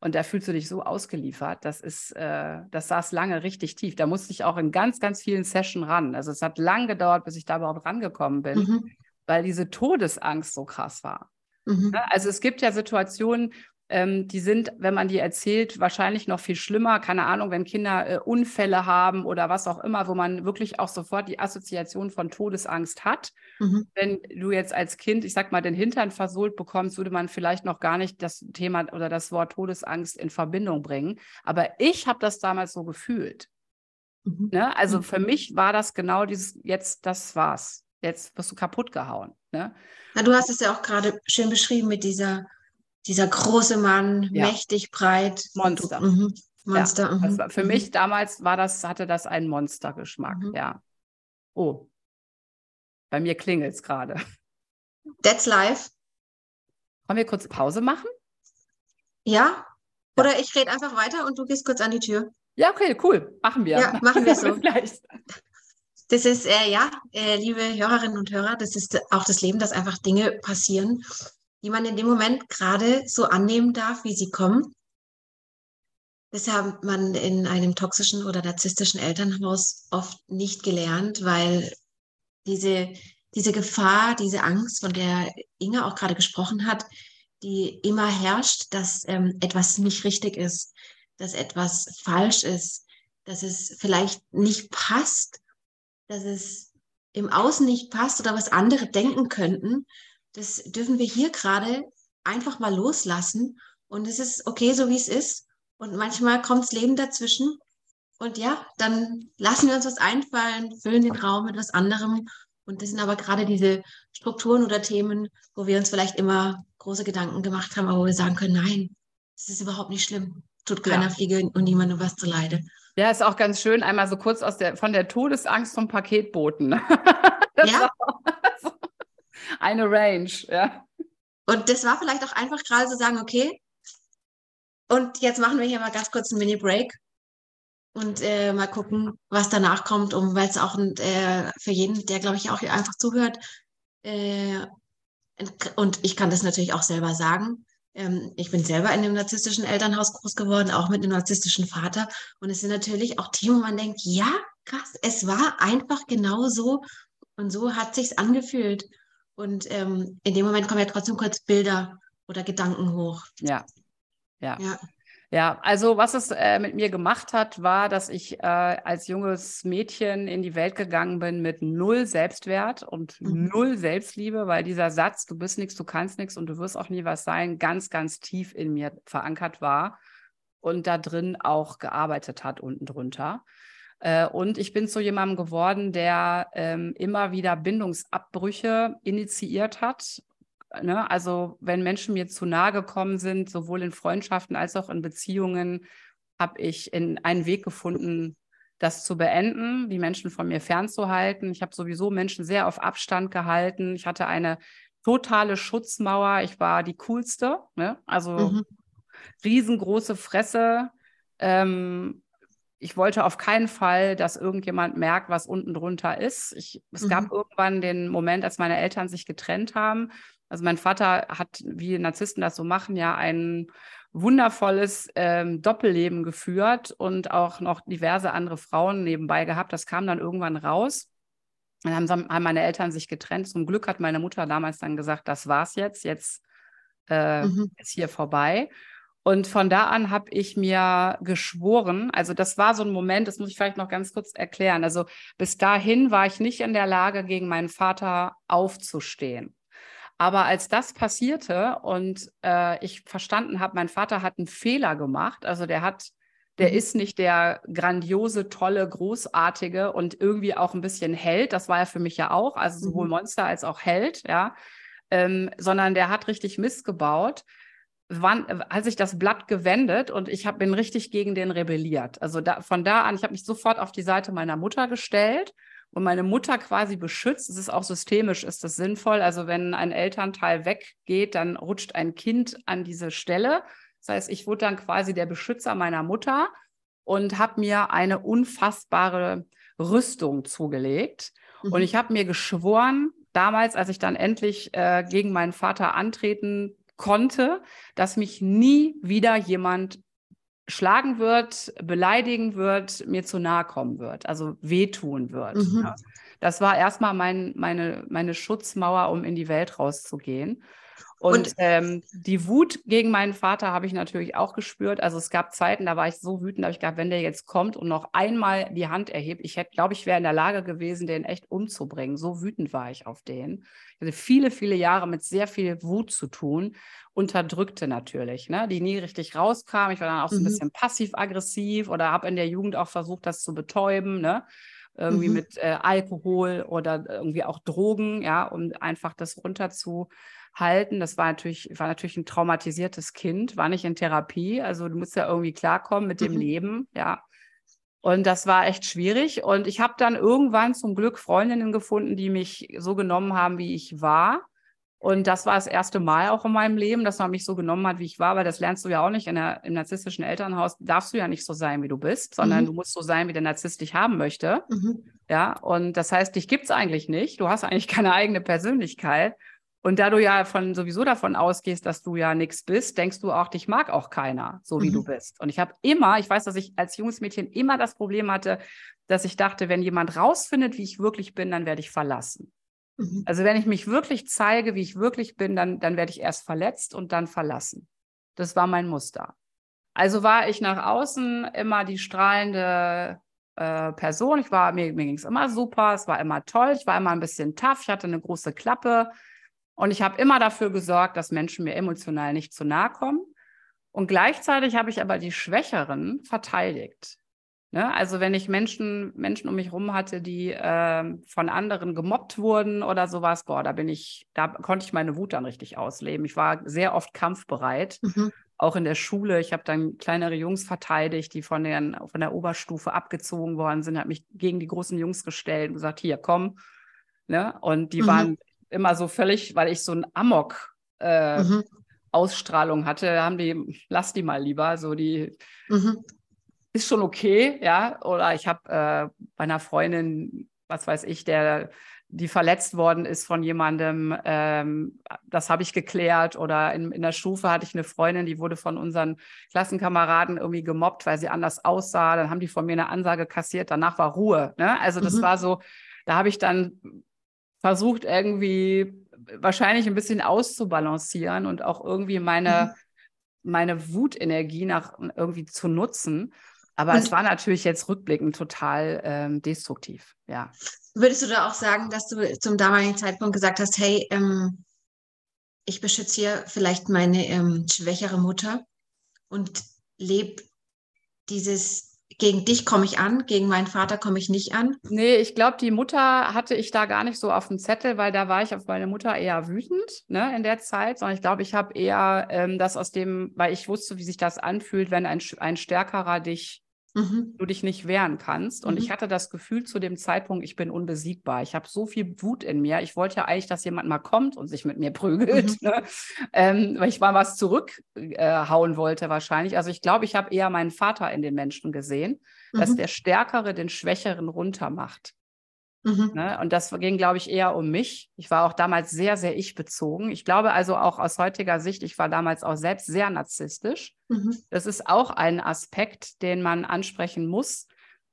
Und da fühlst du dich so ausgeliefert. Das ist, äh, das saß lange richtig tief. Da musste ich auch in ganz, ganz vielen Sessions ran. Also es hat lang gedauert, bis ich da überhaupt rangekommen bin, mhm. weil diese Todesangst so krass war. Mhm. Also es gibt ja Situationen, ähm, die sind, wenn man die erzählt, wahrscheinlich noch viel schlimmer. Keine Ahnung, wenn Kinder äh, Unfälle haben oder was auch immer, wo man wirklich auch sofort die Assoziation von Todesangst hat. Mhm. Wenn du jetzt als Kind, ich sag mal, den Hintern versohlt bekommst, würde man vielleicht noch gar nicht das Thema oder das Wort Todesangst in Verbindung bringen. Aber ich habe das damals so gefühlt. Mhm. Ne? Also mhm. für mich war das genau dieses, jetzt, das war's. Jetzt wirst du kaputt gehauen. Ne? Ja, du hast es ja auch gerade schön beschrieben mit dieser dieser große Mann, ja. mächtig, breit. Monster. Mhm. Monster. Ja, mhm. war, für mich damals war das, hatte das einen Monstergeschmack, mhm. ja. Oh. Bei mir klingelt es gerade. That's life. Wollen wir kurz Pause machen? Ja. Oder ich rede einfach weiter und du gehst kurz an die Tür. Ja, okay, cool. Machen wir. Ja, (laughs) machen wir so. Das ist, äh, ja, äh, liebe Hörerinnen und Hörer, das ist auch das Leben, dass einfach Dinge passieren, die man in dem Moment gerade so annehmen darf, wie sie kommen. Das hat man in einem toxischen oder narzisstischen Elternhaus oft nicht gelernt, weil diese, diese Gefahr, diese Angst, von der Inga auch gerade gesprochen hat, die immer herrscht, dass ähm, etwas nicht richtig ist, dass etwas falsch ist, dass es vielleicht nicht passt, dass es im Außen nicht passt oder was andere denken könnten, das dürfen wir hier gerade einfach mal loslassen. Und es ist okay, so wie es ist. Und manchmal kommt das Leben dazwischen. Und ja, dann lassen wir uns was einfallen, füllen den Raum mit was anderem. Und das sind aber gerade diese Strukturen oder Themen, wo wir uns vielleicht immer große Gedanken gemacht haben, aber wo wir sagen können, nein, das ist überhaupt nicht schlimm. Tut keiner ja. Fliege und niemandem was zu leide. Ja, ist auch ganz schön, einmal so kurz aus der, von der Todesangst vom Paketboten. (laughs) ja. Eine Range, ja. Und das war vielleicht auch einfach gerade zu so sagen, okay, und jetzt machen wir hier mal ganz kurz einen Mini-Break und äh, mal gucken, was danach kommt, um weil es auch äh, für jeden, der glaube ich auch hier einfach zuhört, äh, und ich kann das natürlich auch selber sagen. Ähm, ich bin selber in einem narzisstischen Elternhaus groß geworden, auch mit einem narzisstischen Vater. Und es sind natürlich auch Themen, wo man denkt, ja, krass, es war einfach genau so. Und so hat sich's angefühlt. Und ähm, in dem Moment kommen ja trotzdem kurz Bilder oder Gedanken hoch. Ja. Ja. ja. Ja, also was es äh, mit mir gemacht hat, war, dass ich äh, als junges Mädchen in die Welt gegangen bin mit null Selbstwert und mhm. null Selbstliebe, weil dieser Satz, du bist nichts, du kannst nichts und du wirst auch nie was sein, ganz, ganz tief in mir verankert war und da drin auch gearbeitet hat unten drunter. Äh, und ich bin zu jemandem geworden, der ähm, immer wieder Bindungsabbrüche initiiert hat Ne? Also wenn Menschen mir zu nahe gekommen sind, sowohl in Freundschaften als auch in Beziehungen, habe ich in einen Weg gefunden, das zu beenden, die Menschen von mir fernzuhalten. Ich habe sowieso Menschen sehr auf Abstand gehalten. Ich hatte eine totale Schutzmauer. Ich war die coolste, ne? also mhm. riesengroße Fresse. Ähm, ich wollte auf keinen Fall, dass irgendjemand merkt, was unten drunter ist. Ich, es mhm. gab irgendwann den Moment, als meine Eltern sich getrennt haben. Also mein Vater hat, wie Narzissten das so machen, ja ein wundervolles ähm, Doppelleben geführt und auch noch diverse andere Frauen nebenbei gehabt. Das kam dann irgendwann raus. Dann haben, haben meine Eltern sich getrennt. Zum Glück hat meine Mutter damals dann gesagt, das war's jetzt, jetzt äh, mhm. ist hier vorbei. Und von da an habe ich mir geschworen, also das war so ein Moment, das muss ich vielleicht noch ganz kurz erklären. Also bis dahin war ich nicht in der Lage, gegen meinen Vater aufzustehen. Aber als das passierte und äh, ich verstanden habe, mein Vater hat einen Fehler gemacht, also der hat, der mhm. ist nicht der grandiose, tolle, großartige und irgendwie auch ein bisschen Held, das war er für mich ja auch, also sowohl mhm. Monster als auch Held, ja, ähm, sondern der hat richtig Mist gebaut. Wann, hat sich das Blatt gewendet und ich hab, bin richtig gegen den rebelliert. Also da, von da an, ich habe mich sofort auf die Seite meiner Mutter gestellt und meine Mutter quasi beschützt. Es ist auch systemisch, ist das sinnvoll. Also wenn ein Elternteil weggeht, dann rutscht ein Kind an diese Stelle. Das heißt, ich wurde dann quasi der Beschützer meiner Mutter und habe mir eine unfassbare Rüstung zugelegt. Mhm. Und ich habe mir geschworen, damals, als ich dann endlich äh, gegen meinen Vater antreten konnte, dass mich nie wieder jemand schlagen wird, beleidigen wird, mir zu nahe kommen wird, also wehtun wird. Mhm. Ja. Das war erstmal mein, meine, meine Schutzmauer, um in die Welt rauszugehen. Und, und ähm, die Wut gegen meinen Vater habe ich natürlich auch gespürt. Also es gab Zeiten, da war ich so wütend, da habe ich gedacht, wenn der jetzt kommt und noch einmal die Hand erhebt, ich hätte, glaube ich, wäre in der Lage gewesen, den echt umzubringen. So wütend war ich auf den. Ich hatte viele, viele Jahre mit sehr viel Wut zu tun, unterdrückte natürlich, ne? die nie richtig rauskam. Ich war dann auch so ein mhm. bisschen passiv-aggressiv oder habe in der Jugend auch versucht, das zu betäuben. Ne? irgendwie mhm. mit äh, Alkohol oder irgendwie auch Drogen, ja, um einfach das runterzu halten. Das war natürlich, war natürlich ein traumatisiertes Kind, war nicht in Therapie. Also du musst ja irgendwie klarkommen mit dem mhm. Leben, ja. Und das war echt schwierig. Und ich habe dann irgendwann zum Glück Freundinnen gefunden, die mich so genommen haben, wie ich war. Und das war das erste Mal auch in meinem Leben, dass man mich so genommen hat, wie ich war, weil das lernst du ja auch nicht in der, im narzisstischen Elternhaus. Darfst du ja nicht so sein, wie du bist, sondern mhm. du musst so sein, wie der Narzisst dich haben möchte. Mhm. Ja, und das heißt, dich gibt es eigentlich nicht. Du hast eigentlich keine eigene Persönlichkeit. Und da du ja von, sowieso davon ausgehst, dass du ja nichts bist, denkst du auch, dich mag auch keiner, so wie mhm. du bist. Und ich habe immer, ich weiß, dass ich als junges Mädchen immer das Problem hatte, dass ich dachte, wenn jemand rausfindet, wie ich wirklich bin, dann werde ich verlassen. Mhm. Also wenn ich mich wirklich zeige, wie ich wirklich bin, dann, dann werde ich erst verletzt und dann verlassen. Das war mein Muster. Also war ich nach außen immer die strahlende äh, Person. Ich war, mir, mir ging es immer super, es war immer toll, ich war immer ein bisschen tough, ich hatte eine große Klappe und ich habe immer dafür gesorgt, dass Menschen mir emotional nicht zu nahe kommen. Und gleichzeitig habe ich aber die Schwächeren verteidigt. Ne? Also wenn ich Menschen, Menschen um mich herum hatte, die äh, von anderen gemobbt wurden oder sowas, boah, da bin ich, da konnte ich meine Wut dann richtig ausleben. Ich war sehr oft kampfbereit mhm auch in der Schule. Ich habe dann kleinere Jungs verteidigt, die von, den, von der Oberstufe abgezogen worden sind, habe mich gegen die großen Jungs gestellt und gesagt, hier, komm. Ne? Und die mhm. waren immer so völlig, weil ich so ein Amok äh, mhm. Ausstrahlung hatte, haben die, lass die mal lieber, so die mhm. ist schon okay, ja. Oder ich habe äh, bei einer Freundin, was weiß ich, der die verletzt worden ist von jemandem, ähm, das habe ich geklärt. Oder in, in der Stufe hatte ich eine Freundin, die wurde von unseren Klassenkameraden irgendwie gemobbt, weil sie anders aussah. Dann haben die von mir eine Ansage kassiert, danach war Ruhe. Ne? Also das mhm. war so, da habe ich dann versucht, irgendwie wahrscheinlich ein bisschen auszubalancieren und auch irgendwie meine, mhm. meine Wutenergie nach irgendwie zu nutzen. Aber und es war natürlich jetzt rückblickend total ähm, destruktiv, ja. Würdest du da auch sagen, dass du zum damaligen Zeitpunkt gesagt hast, hey, ähm, ich beschütze hier vielleicht meine ähm, schwächere Mutter und lebe dieses, gegen dich komme ich an, gegen meinen Vater komme ich nicht an? Nee, ich glaube, die Mutter hatte ich da gar nicht so auf dem Zettel, weil da war ich auf meine Mutter eher wütend ne, in der Zeit, sondern ich glaube, ich habe eher ähm, das aus dem, weil ich wusste, wie sich das anfühlt, wenn ein, ein Stärkerer dich mhm. du dich nicht wehren kannst. Und mhm. ich hatte das Gefühl zu dem Zeitpunkt, ich bin unbesiegbar. Ich habe so viel Wut in mir. Ich wollte ja eigentlich, dass jemand mal kommt und sich mit mir prügelt, mhm. ne? ähm, weil ich mal was zurückhauen äh, wollte wahrscheinlich. Also ich glaube, ich habe eher meinen Vater in den Menschen gesehen, dass mhm. der Stärkere den Schwächeren runtermacht. Mhm. Ne? Und das ging, glaube ich, eher um mich. Ich war auch damals sehr, sehr ich-bezogen. Ich glaube also auch aus heutiger Sicht, ich war damals auch selbst sehr narzisstisch. Mhm. Das ist auch ein Aspekt, den man ansprechen muss.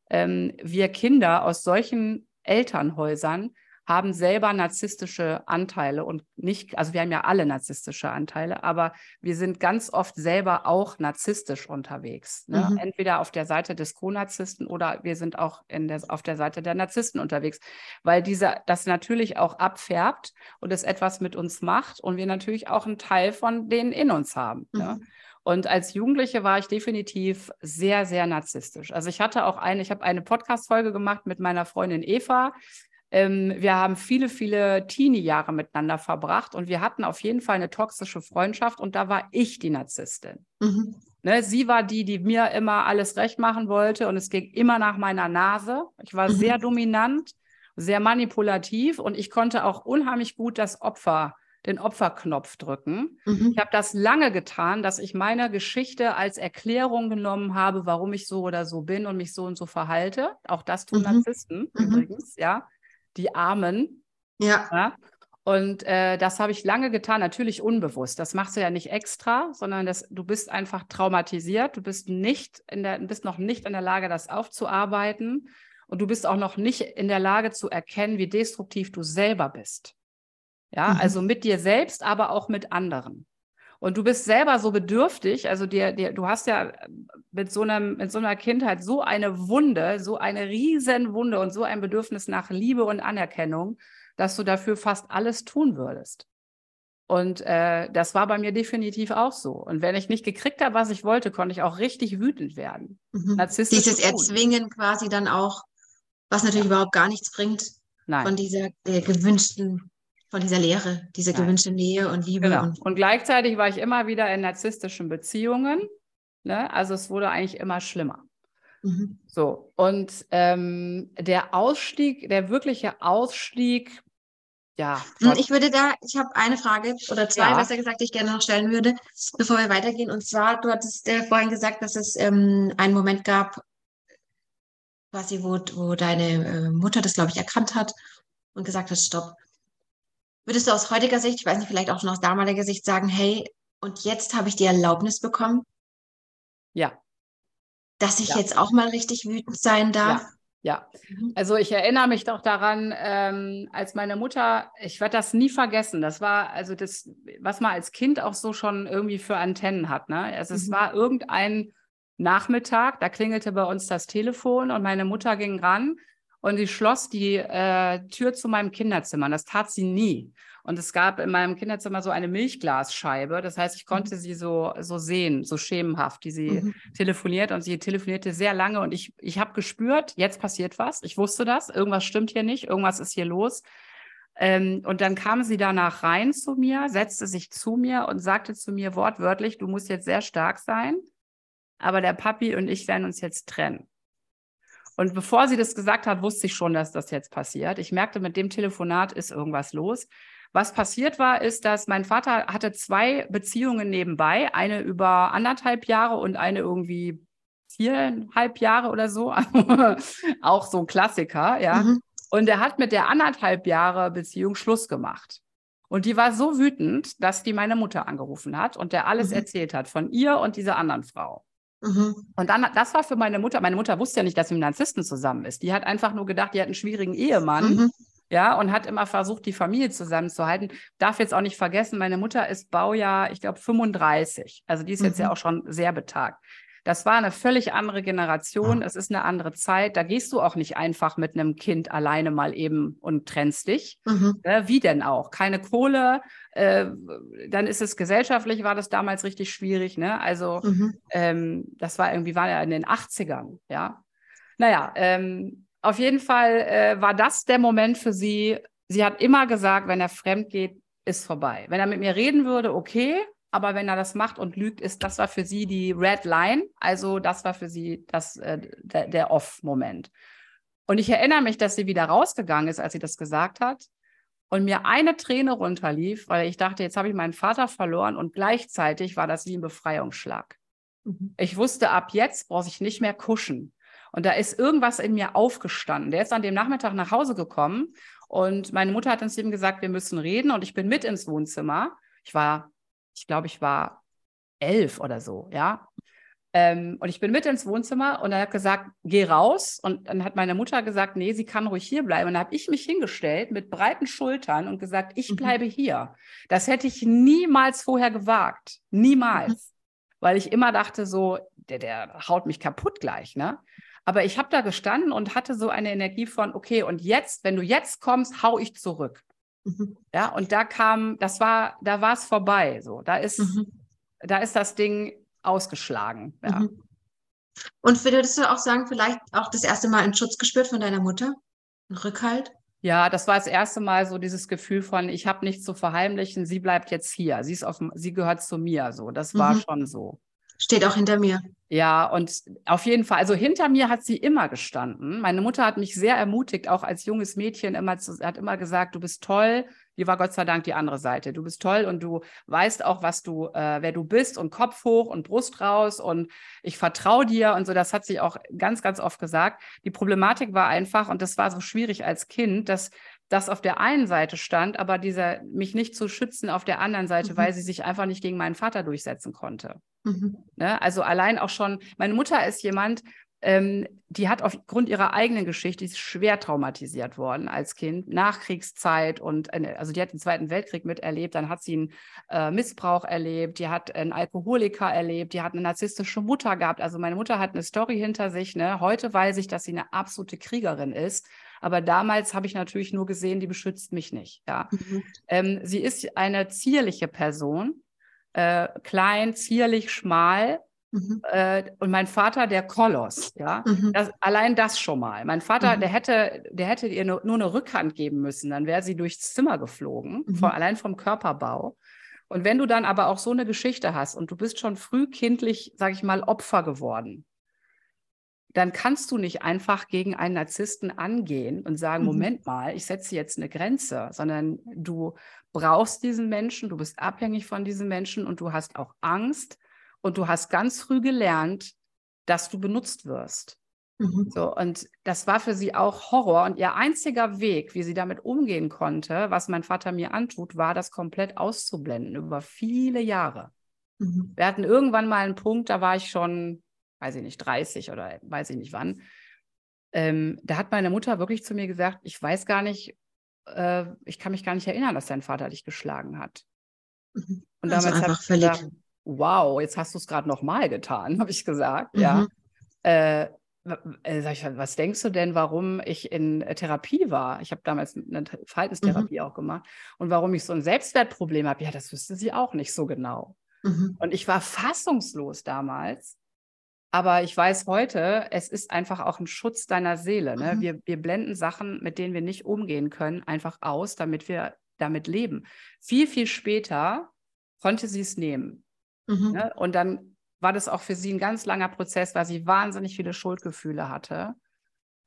Ähm, wir Kinder aus solchen Elternhäusern haben selber narzisstische Anteile und nicht, also wir haben ja alle narzisstische Anteile, aber wir sind ganz oft selber auch narzisstisch unterwegs. Ne? Mhm. Entweder auf der Seite des Co-Narzissten oder wir sind auch in der, auf der Seite der Narzissten unterwegs, weil dieser, das natürlich auch abfärbt und es etwas mit uns macht und wir natürlich auch einen Teil von denen in uns haben. Ne? Mhm. Ne? Und als Jugendliche war ich definitiv sehr, sehr narzisstisch. Also ich hatte auch eine, ich habe eine Podcast-Folge gemacht mit meiner Freundin Eva. Ähm, wir haben viele, viele Teenie-Jahre miteinander verbracht und wir hatten auf jeden Fall eine toxische Freundschaft und da war ich die Narzisstin. Mhm. Ne, sie war die, die mir immer alles recht machen wollte und es ging immer nach meiner Nase. Ich war mhm. sehr dominant, sehr manipulativ und ich konnte auch unheimlich gut das Opfer, den Opferknopf drücken. Mhm. Ich habe das lange getan, dass ich meine Geschichte als Erklärung genommen habe, warum ich so oder so bin und mich so und so verhalte. Auch das tun mhm. Narzissten mhm. übrigens, ja die Armen. Ja. ja? Und äh, das habe ich lange getan, natürlich unbewusst. Das machst du ja nicht extra, sondern das, du bist einfach traumatisiert. Du bist nicht in der, bist noch nicht in der Lage, das aufzuarbeiten. Und du bist auch noch nicht in der Lage zu erkennen, wie destruktiv du selber bist. Ja, mhm. also mit dir selbst, aber auch mit anderen. Und du bist selber so bedürftig, also dir, dir, du hast ja mit so, einem, mit so einer Kindheit so eine Wunde, so eine riesen Wunde und so ein Bedürfnis nach Liebe und Anerkennung, dass du dafür fast alles tun würdest. Und äh, das war bei mir definitiv auch so. Und wenn ich nicht gekriegt habe, was ich wollte, konnte ich auch richtig wütend werden. Mhm. Dieses Erzwingen quasi dann auch, was natürlich ja. überhaupt gar nichts bringt Nein. von dieser äh, gewünschten von dieser Lehre, dieser ja. gewünschte Nähe und Liebe. Genau. Und, und, gleichzeitig war ich immer wieder in narzisstischen Beziehungen. Ne? Also es wurde eigentlich immer schlimmer. Mhm. So, und ähm, der Ausstieg, der wirkliche Ausstieg, ja. Ich würde da, ich habe eine Frage oder zwei, ja. besser gesagt, die ich gerne noch stellen würde, bevor wir weitergehen. Und zwar, du hattest äh, vorhin gesagt, dass es ähm, einen Moment gab, quasi, wo, wo deine äh, Mutter das, glaube ich, erkannt hat und gesagt hat, stopp, würdest du aus heutiger Sicht, ich weiß nicht, vielleicht auch schon aus damaliger Sicht sagen, hey, und jetzt habe ich die Erlaubnis bekommen? Ja. Dass ich ja. jetzt auch mal richtig wütend sein darf? Ja. Ja, mhm. also ich erinnere mich doch daran, ähm, als meine Mutter, ich werde das nie vergessen, das war also das, was man als Kind auch so schon irgendwie für Antennen hat. Ne? Also mhm. es war irgendein Nachmittag, da klingelte bei uns das Telefon und meine Mutter ging ran und sie schloss die äh, Tür zu meinem Kinderzimmer. Das tat sie nie. Und es gab in meinem Kinderzimmer so eine Milchglasscheibe. Das heißt, ich konnte mhm. sie so, so sehen, so schemenhaft, wie sie mhm. telefoniert. Und sie telefonierte sehr lange. Und ich, ich habe gespürt, jetzt passiert was. Ich wusste das. Irgendwas stimmt hier nicht. Irgendwas ist hier los. Ähm, und dann kam sie danach rein zu mir, setzte sich zu mir und sagte zu mir wortwörtlich, du musst jetzt sehr stark sein, aber der Papi und ich werden uns jetzt trennen. Und bevor sie das gesagt hat, wusste ich schon, dass das jetzt passiert. Ich merkte, mit dem Telefonat ist irgendwas los. Was passiert war, ist, dass mein Vater hatte zwei Beziehungen nebenbei, eine über anderthalb Jahre und eine irgendwie viereinhalb Jahre oder so. (laughs) auch so ein Klassiker, ja. Mhm. Und er hat mit der anderthalb Jahre Beziehung Schluss gemacht. Und die war so wütend, dass die meine Mutter angerufen hat und der alles mhm. erzählt hat von ihr und dieser anderen Frau. Mhm. Und dann, das war für meine Mutter, meine Mutter wusste ja nicht, dass sie mit Narzissten zusammen ist. Die hat einfach nur gedacht, die hat einen schwierigen Ehemann. Mhm ja, und hat immer versucht, die Familie zusammenzuhalten. Darf jetzt auch nicht vergessen, meine Mutter ist Baujahr, ich glaube, 35. Also die ist jetzt mhm. ja auch schon sehr betagt. Das war eine völlig andere Generation. Es ist eine andere Zeit. Da gehst du auch nicht einfach mit einem Kind alleine mal eben und trennst dich. Mhm. Äh, wie denn auch? Keine Kohle. Äh, dann ist es gesellschaftlich, war das damals richtig schwierig. Ne? Also mhm. ähm, das war irgendwie, war ja in den 80ern. Ja. Naja, ähm, auf jeden Fall äh, war das der Moment für sie. Sie hat immer gesagt, wenn er fremd geht, ist vorbei. Wenn er mit mir reden würde, okay, aber wenn er das macht und lügt, ist das war für sie die Red Line. Also das war für sie das, äh, der, der Off-Moment. Und ich erinnere mich, dass sie wieder rausgegangen ist, als sie das gesagt hat und mir eine Träne runterlief, weil ich dachte, jetzt habe ich meinen Vater verloren und gleichzeitig war das wie ein Befreiungsschlag. Mhm. Ich wusste, ab jetzt brauche ich nicht mehr kuschen. Und da ist irgendwas in mir aufgestanden. Der ist an dem Nachmittag nach Hause gekommen und meine Mutter hat uns eben gesagt, wir müssen reden und ich bin mit ins Wohnzimmer. Ich war, ich glaube, ich war elf oder so, ja. Ähm, und ich bin mit ins Wohnzimmer und er hat gesagt, geh raus. Und dann hat meine Mutter gesagt, nee, sie kann ruhig hier bleiben. Und dann habe ich mich hingestellt mit breiten Schultern und gesagt, ich mhm. bleibe hier. Das hätte ich niemals vorher gewagt. Niemals. Mhm. Weil ich immer dachte, so, der, der haut mich kaputt gleich, ne? Aber ich habe da gestanden und hatte so eine Energie von, okay, und jetzt, wenn du jetzt kommst, hau ich zurück. Mhm. Ja, und da kam, das war, da war es vorbei. So, da ist, mhm. da ist das Ding ausgeschlagen. Ja. Mhm. Und würdest du auch sagen, vielleicht auch das erste Mal einen Schutz gespürt von deiner Mutter? Ein Rückhalt? Ja, das war das erste Mal so dieses Gefühl von, ich habe nichts zu verheimlichen, sie bleibt jetzt hier, sie ist auf, sie gehört zu mir. So, das war mhm. schon so. Steht auch hinter mir. Ja, und auf jeden Fall, also hinter mir hat sie immer gestanden. Meine Mutter hat mich sehr ermutigt, auch als junges Mädchen immer zu, hat immer gesagt, du bist toll. Die war Gott sei Dank die andere Seite. Du bist toll und du weißt auch, was du, äh, wer du bist und Kopf hoch und Brust raus und ich vertraue dir und so. Das hat sie auch ganz, ganz oft gesagt. Die Problematik war einfach und das war so schwierig als Kind, dass das auf der einen Seite stand, aber dieser mich nicht zu schützen auf der anderen Seite, mhm. weil sie sich einfach nicht gegen meinen Vater durchsetzen konnte. Mhm. Ne? Also allein auch schon, meine Mutter ist jemand, ähm, die hat aufgrund ihrer eigenen Geschichte, die ist schwer traumatisiert worden als Kind, Nachkriegszeit und also die hat den Zweiten Weltkrieg miterlebt, dann hat sie einen äh, Missbrauch erlebt, die hat einen Alkoholiker erlebt, die hat eine narzisstische Mutter gehabt. Also meine Mutter hat eine Story hinter sich. Ne? Heute weiß ich, dass sie eine absolute Kriegerin ist aber damals habe ich natürlich nur gesehen, die beschützt mich nicht. Ja. Mhm. Ähm, sie ist eine zierliche Person, äh, klein, zierlich, schmal. Mhm. Äh, und mein Vater, der Koloss, ja, mhm. das, allein das schon mal. Mein Vater, mhm. der hätte, der hätte ihr nur, nur, eine Rückhand geben müssen, dann wäre sie durchs Zimmer geflogen, mhm. von, allein vom Körperbau. Und wenn du dann aber auch so eine Geschichte hast und du bist schon frühkindlich, sage ich mal, Opfer geworden, dann kannst du nicht einfach gegen einen Narzissten angehen und sagen, mhm. Moment mal, ich setze jetzt eine Grenze, sondern du brauchst diesen Menschen, du bist abhängig von diesem Menschen und du hast auch Angst und du hast ganz früh gelernt, dass du benutzt wirst. Mhm. So, und das war für sie auch Horror. Und ihr einziger Weg, wie sie damit umgehen konnte, was mein Vater mir antut, war, das komplett auszublenden über viele Jahre. Mhm. Wir hatten irgendwann mal einen Punkt, da war ich schon, weiß ich nicht, 30 oder weiß ich nicht wann. Ähm, da hat meine Mutter wirklich zu mir gesagt, ich weiß gar nicht, äh, ich kann mich gar nicht erinnern, dass dein Vater dich geschlagen hat. Mhm. Und also damals habe ich völlig... gesagt, wow, jetzt hast du es gerade nochmal getan, (laughs) habe ich gesagt, mhm. ja. Äh, äh ich, was denkst du denn, warum ich in äh, Therapie war? Ich habe damals eine Verhaltenstherapie mhm. auch gemacht. Und warum ich so ein Selbstwertproblem habe, ja, das wüsste sie auch nicht so genau. Mhm. Und ich war fassungslos damals. Aber ich weiß heute, es ist einfach auch ein Schutz deiner Seele. Ne? Mhm. Wir, wir blenden Sachen, mit denen wir nicht umgehen können, einfach aus, damit wir damit leben. Viel, viel später konnte sie es nehmen. Mhm. Ne? Und dann war das auch für sie ein ganz langer Prozess, weil sie wahnsinnig viele Schuldgefühle hatte,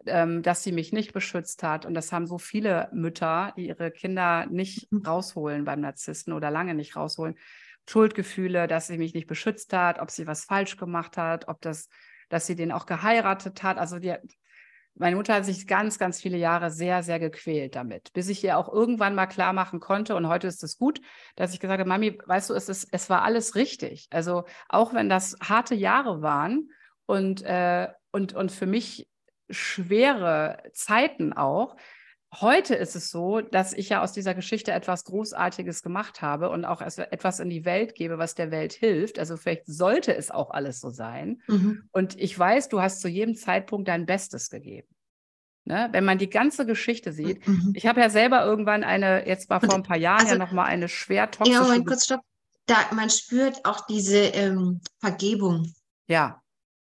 ähm, dass sie mich nicht beschützt hat. Und das haben so viele Mütter, die ihre Kinder nicht mhm. rausholen beim Narzissten oder lange nicht rausholen. Schuldgefühle, dass sie mich nicht beschützt hat, ob sie was falsch gemacht hat, ob das, dass sie den auch geheiratet hat. Also die, meine Mutter hat sich ganz, ganz viele Jahre sehr, sehr gequält damit, bis ich ihr auch irgendwann mal klar machen konnte. Und heute ist es gut, dass ich gesagt habe, Mami, weißt du, es, ist, es war alles richtig. Also auch wenn das harte Jahre waren und, äh, und, und für mich schwere Zeiten auch, Heute ist es so, dass ich ja aus dieser Geschichte etwas Großartiges gemacht habe und auch etwas in die Welt gebe, was der Welt hilft. Also vielleicht sollte es auch alles so sein. Mhm. Und ich weiß, du hast zu jedem Zeitpunkt dein Bestes gegeben. Ne? Wenn man die ganze Geschichte sieht. Mhm. Ich habe ja selber irgendwann eine, jetzt war vor ein paar Jahren also, ja nochmal eine schwer toxische... Ja, Moment, kurz stopp. Da, man spürt auch diese ähm, Vergebung. Ja,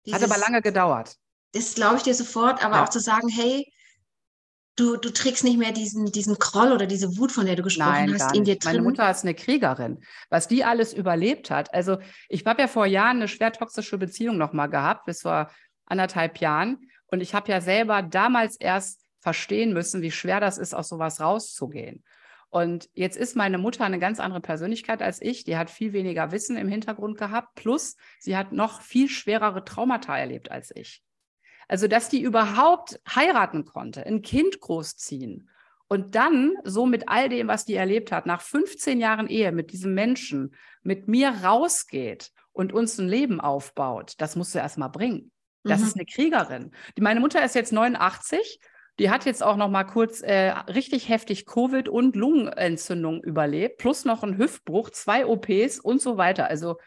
Dieses, hat aber lange gedauert. Das glaube ich dir sofort, aber ja. auch zu sagen, hey, du, du trägst nicht mehr diesen, diesen Kroll oder diese Wut, von der du gesprochen Nein, hast, in dir drin. Meine Mutter ist eine Kriegerin. Was die alles überlebt hat. Also ich habe ja vor Jahren eine schwer toxische Beziehung nochmal gehabt, bis vor anderthalb Jahren. Und ich habe ja selber damals erst verstehen müssen, wie schwer das ist, aus sowas rauszugehen. Und jetzt ist meine Mutter eine ganz andere Persönlichkeit als ich. Die hat viel weniger Wissen im Hintergrund gehabt. Plus, sie hat noch viel schwerere Traumata erlebt als ich. Also, dass die überhaupt heiraten konnte, ein Kind großziehen und dann so mit all dem, was die erlebt hat, nach 15 Jahren Ehe mit diesem Menschen, mit mir rausgeht und uns ein Leben aufbaut, das musst du erst mal bringen. Das mhm. ist eine Kriegerin. Die, meine Mutter ist jetzt 89. Die hat jetzt auch noch mal kurz äh, richtig heftig Covid und Lungenentzündung überlebt, plus noch einen Hüftbruch, zwei OPs und so weiter. Also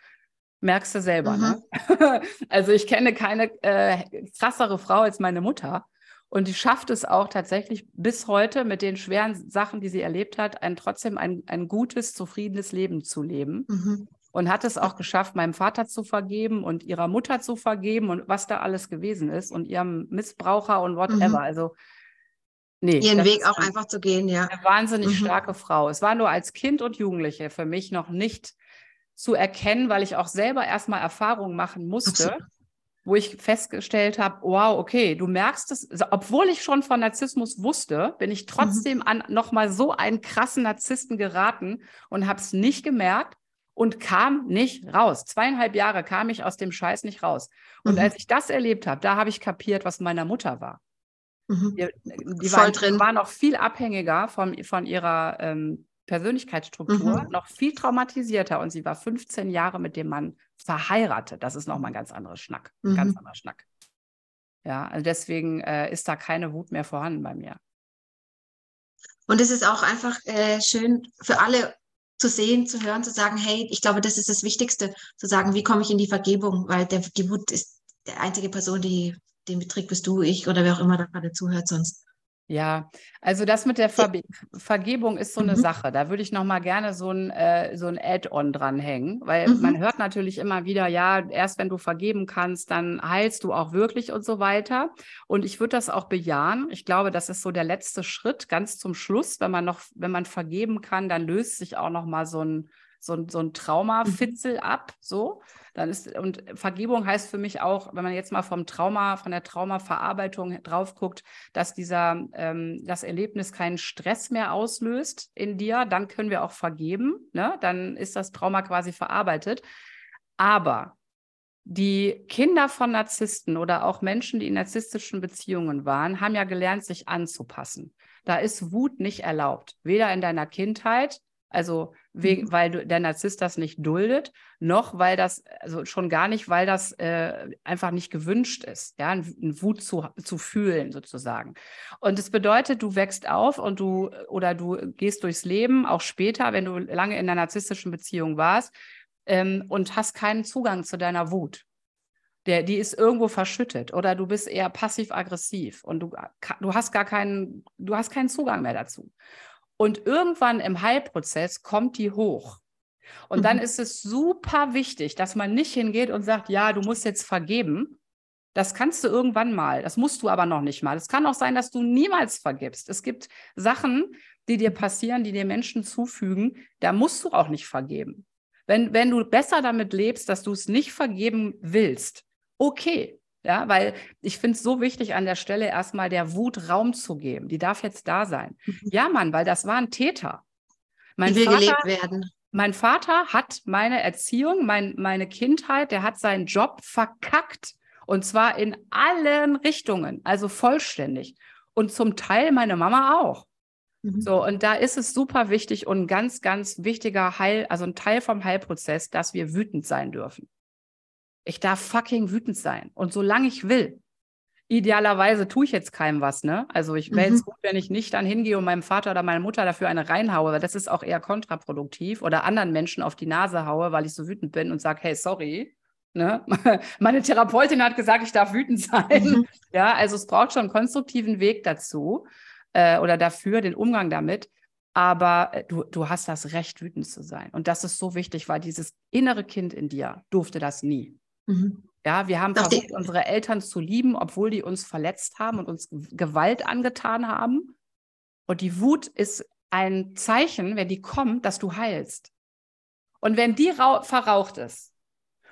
merkst du selber. Ne? Mhm. Ne? (laughs) also ich kenne keine äh, krassere Frau als meine Mutter. Und die schafft es auch tatsächlich bis heute mit den schweren Sachen, die sie erlebt hat, ein, trotzdem ein, ein gutes, zufriedenes Leben zu leben. Mhm. Und hat es auch geschafft, meinem Vater zu vergeben und ihrer Mutter zu vergeben und was da alles gewesen ist und ihrem Missbraucher und whatever. Mhm. Also Nee, ihren Weg auch einfach zu gehen, ja. Eine wahnsinnig mhm. starke Frau. Es war nur als Kind und Jugendliche für mich noch nicht zu erkennen, weil ich auch selber erstmal Erfahrungen machen musste, Absolut. wo ich festgestellt habe, wow, okay, du merkst es, also, obwohl ich schon von Narzissmus wusste, bin ich trotzdem mhm. an nochmal so einen krassen Narzissten geraten und habe es nicht gemerkt und kam nicht raus. Zweieinhalb Jahre kam ich aus dem Scheiß nicht raus. Und mhm. als ich das erlebt habe, da habe ich kapiert, was meiner Mutter war. Mhm. Die, die war noch viel abhängiger von, von ihrer ähm, Persönlichkeitsstruktur mhm. noch viel traumatisierter und sie war 15 Jahre mit dem Mann verheiratet. Das ist nochmal ein ganz anderes Schnack. Mhm. Ganz anderer Schnack. Ja, also deswegen äh, ist da keine Wut mehr vorhanden bei mir. Und es ist auch einfach äh, schön für alle zu sehen, zu hören, zu sagen, hey, ich glaube, das ist das Wichtigste, zu sagen, wie komme ich in die Vergebung, weil der, die Wut ist die einzige Person, die den beträgt, bist du, ich oder wer auch immer da gerade zuhört sonst. Ja, also das mit der Ver Vergebung ist so eine mhm. Sache. Da würde ich noch mal gerne so ein, äh, so ein Add-on dranhängen, weil mhm. man hört natürlich immer wieder, ja, erst wenn du vergeben kannst, dann heilst du auch wirklich und so weiter. Und ich würde das auch bejahen. Ich glaube, das ist so der letzte Schritt, ganz zum Schluss, wenn man noch, wenn man vergeben kann, dann löst sich auch noch mal so ein so, so ein Traumafitzel mhm. ab, so. Dann ist, und Vergebung heißt für mich auch, wenn man jetzt mal vom Trauma, von der Traumaverarbeitung drauf guckt, dass dieser, ähm, das Erlebnis keinen Stress mehr auslöst in dir, dann können wir auch vergeben, ne? Dann ist das Trauma quasi verarbeitet. Aber die Kinder von Narzissten oder auch Menschen, die in narzisstischen Beziehungen waren, haben ja gelernt, sich anzupassen. Da ist Wut nicht erlaubt, weder in deiner Kindheit, also mhm. weil du, der Narzisst das nicht duldet, noch weil das, also schon gar nicht, weil das äh, einfach nicht gewünscht ist, ja, ein, Wut zu, zu fühlen sozusagen. Und das bedeutet, du wächst auf und du oder du gehst durchs Leben, auch später, wenn du lange in einer narzisstischen Beziehung warst, ähm, und hast keinen Zugang zu deiner Wut. Der, die ist irgendwo verschüttet oder du bist eher passiv-aggressiv und du, du hast gar keinen, du hast keinen Zugang mehr dazu. Und irgendwann im Heilprozess kommt die hoch. Und mhm. dann ist es super wichtig, dass man nicht hingeht und sagt, ja, du musst jetzt vergeben. Das kannst du irgendwann mal. Das musst du aber noch nicht mal. Es kann auch sein, dass du niemals vergibst. Es gibt Sachen, die dir passieren, die dir Menschen zufügen. Da musst du auch nicht vergeben. Wenn, wenn du besser damit lebst, dass du es nicht vergeben willst, okay. Ja, weil ich finde es so wichtig, an der Stelle erstmal der Wut Raum zu geben. Die darf jetzt da sein. Mhm. Ja, Mann, weil das war ein Täter. Mein Die will Vater, gelebt werden. Mein Vater hat meine Erziehung, mein, meine Kindheit, der hat seinen Job verkackt. Und zwar in allen Richtungen, also vollständig. Und zum Teil meine Mama auch. Mhm. So, und da ist es super wichtig und ein ganz, ganz wichtiger Heil, also ein Teil vom Heilprozess, dass wir wütend sein dürfen. Ich darf fucking wütend sein. Und solange ich will, idealerweise tue ich jetzt keinem was, ne? Also ich wäre mhm. jetzt gut, wenn ich nicht dann hingehe und meinem Vater oder meiner Mutter dafür eine reinhaue, weil das ist auch eher kontraproduktiv oder anderen Menschen auf die Nase haue, weil ich so wütend bin und sage, hey, sorry. Ne? (laughs) Meine Therapeutin hat gesagt, ich darf wütend sein. Mhm. (laughs) Ja, also es braucht schon einen konstruktiven Weg dazu äh, oder dafür, den Umgang damit. Aber äh, du, du hast das Recht, wütend zu sein. Und das ist so wichtig, weil dieses innere Kind in dir durfte das nie. Mhm. Ja, wir haben versucht, unsere Eltern zu lieben, obwohl die uns verletzt haben und uns Gewalt angetan haben. Und die Wut ist ein Zeichen, wenn die kommt, dass du heilst. Und wenn die verraucht ist,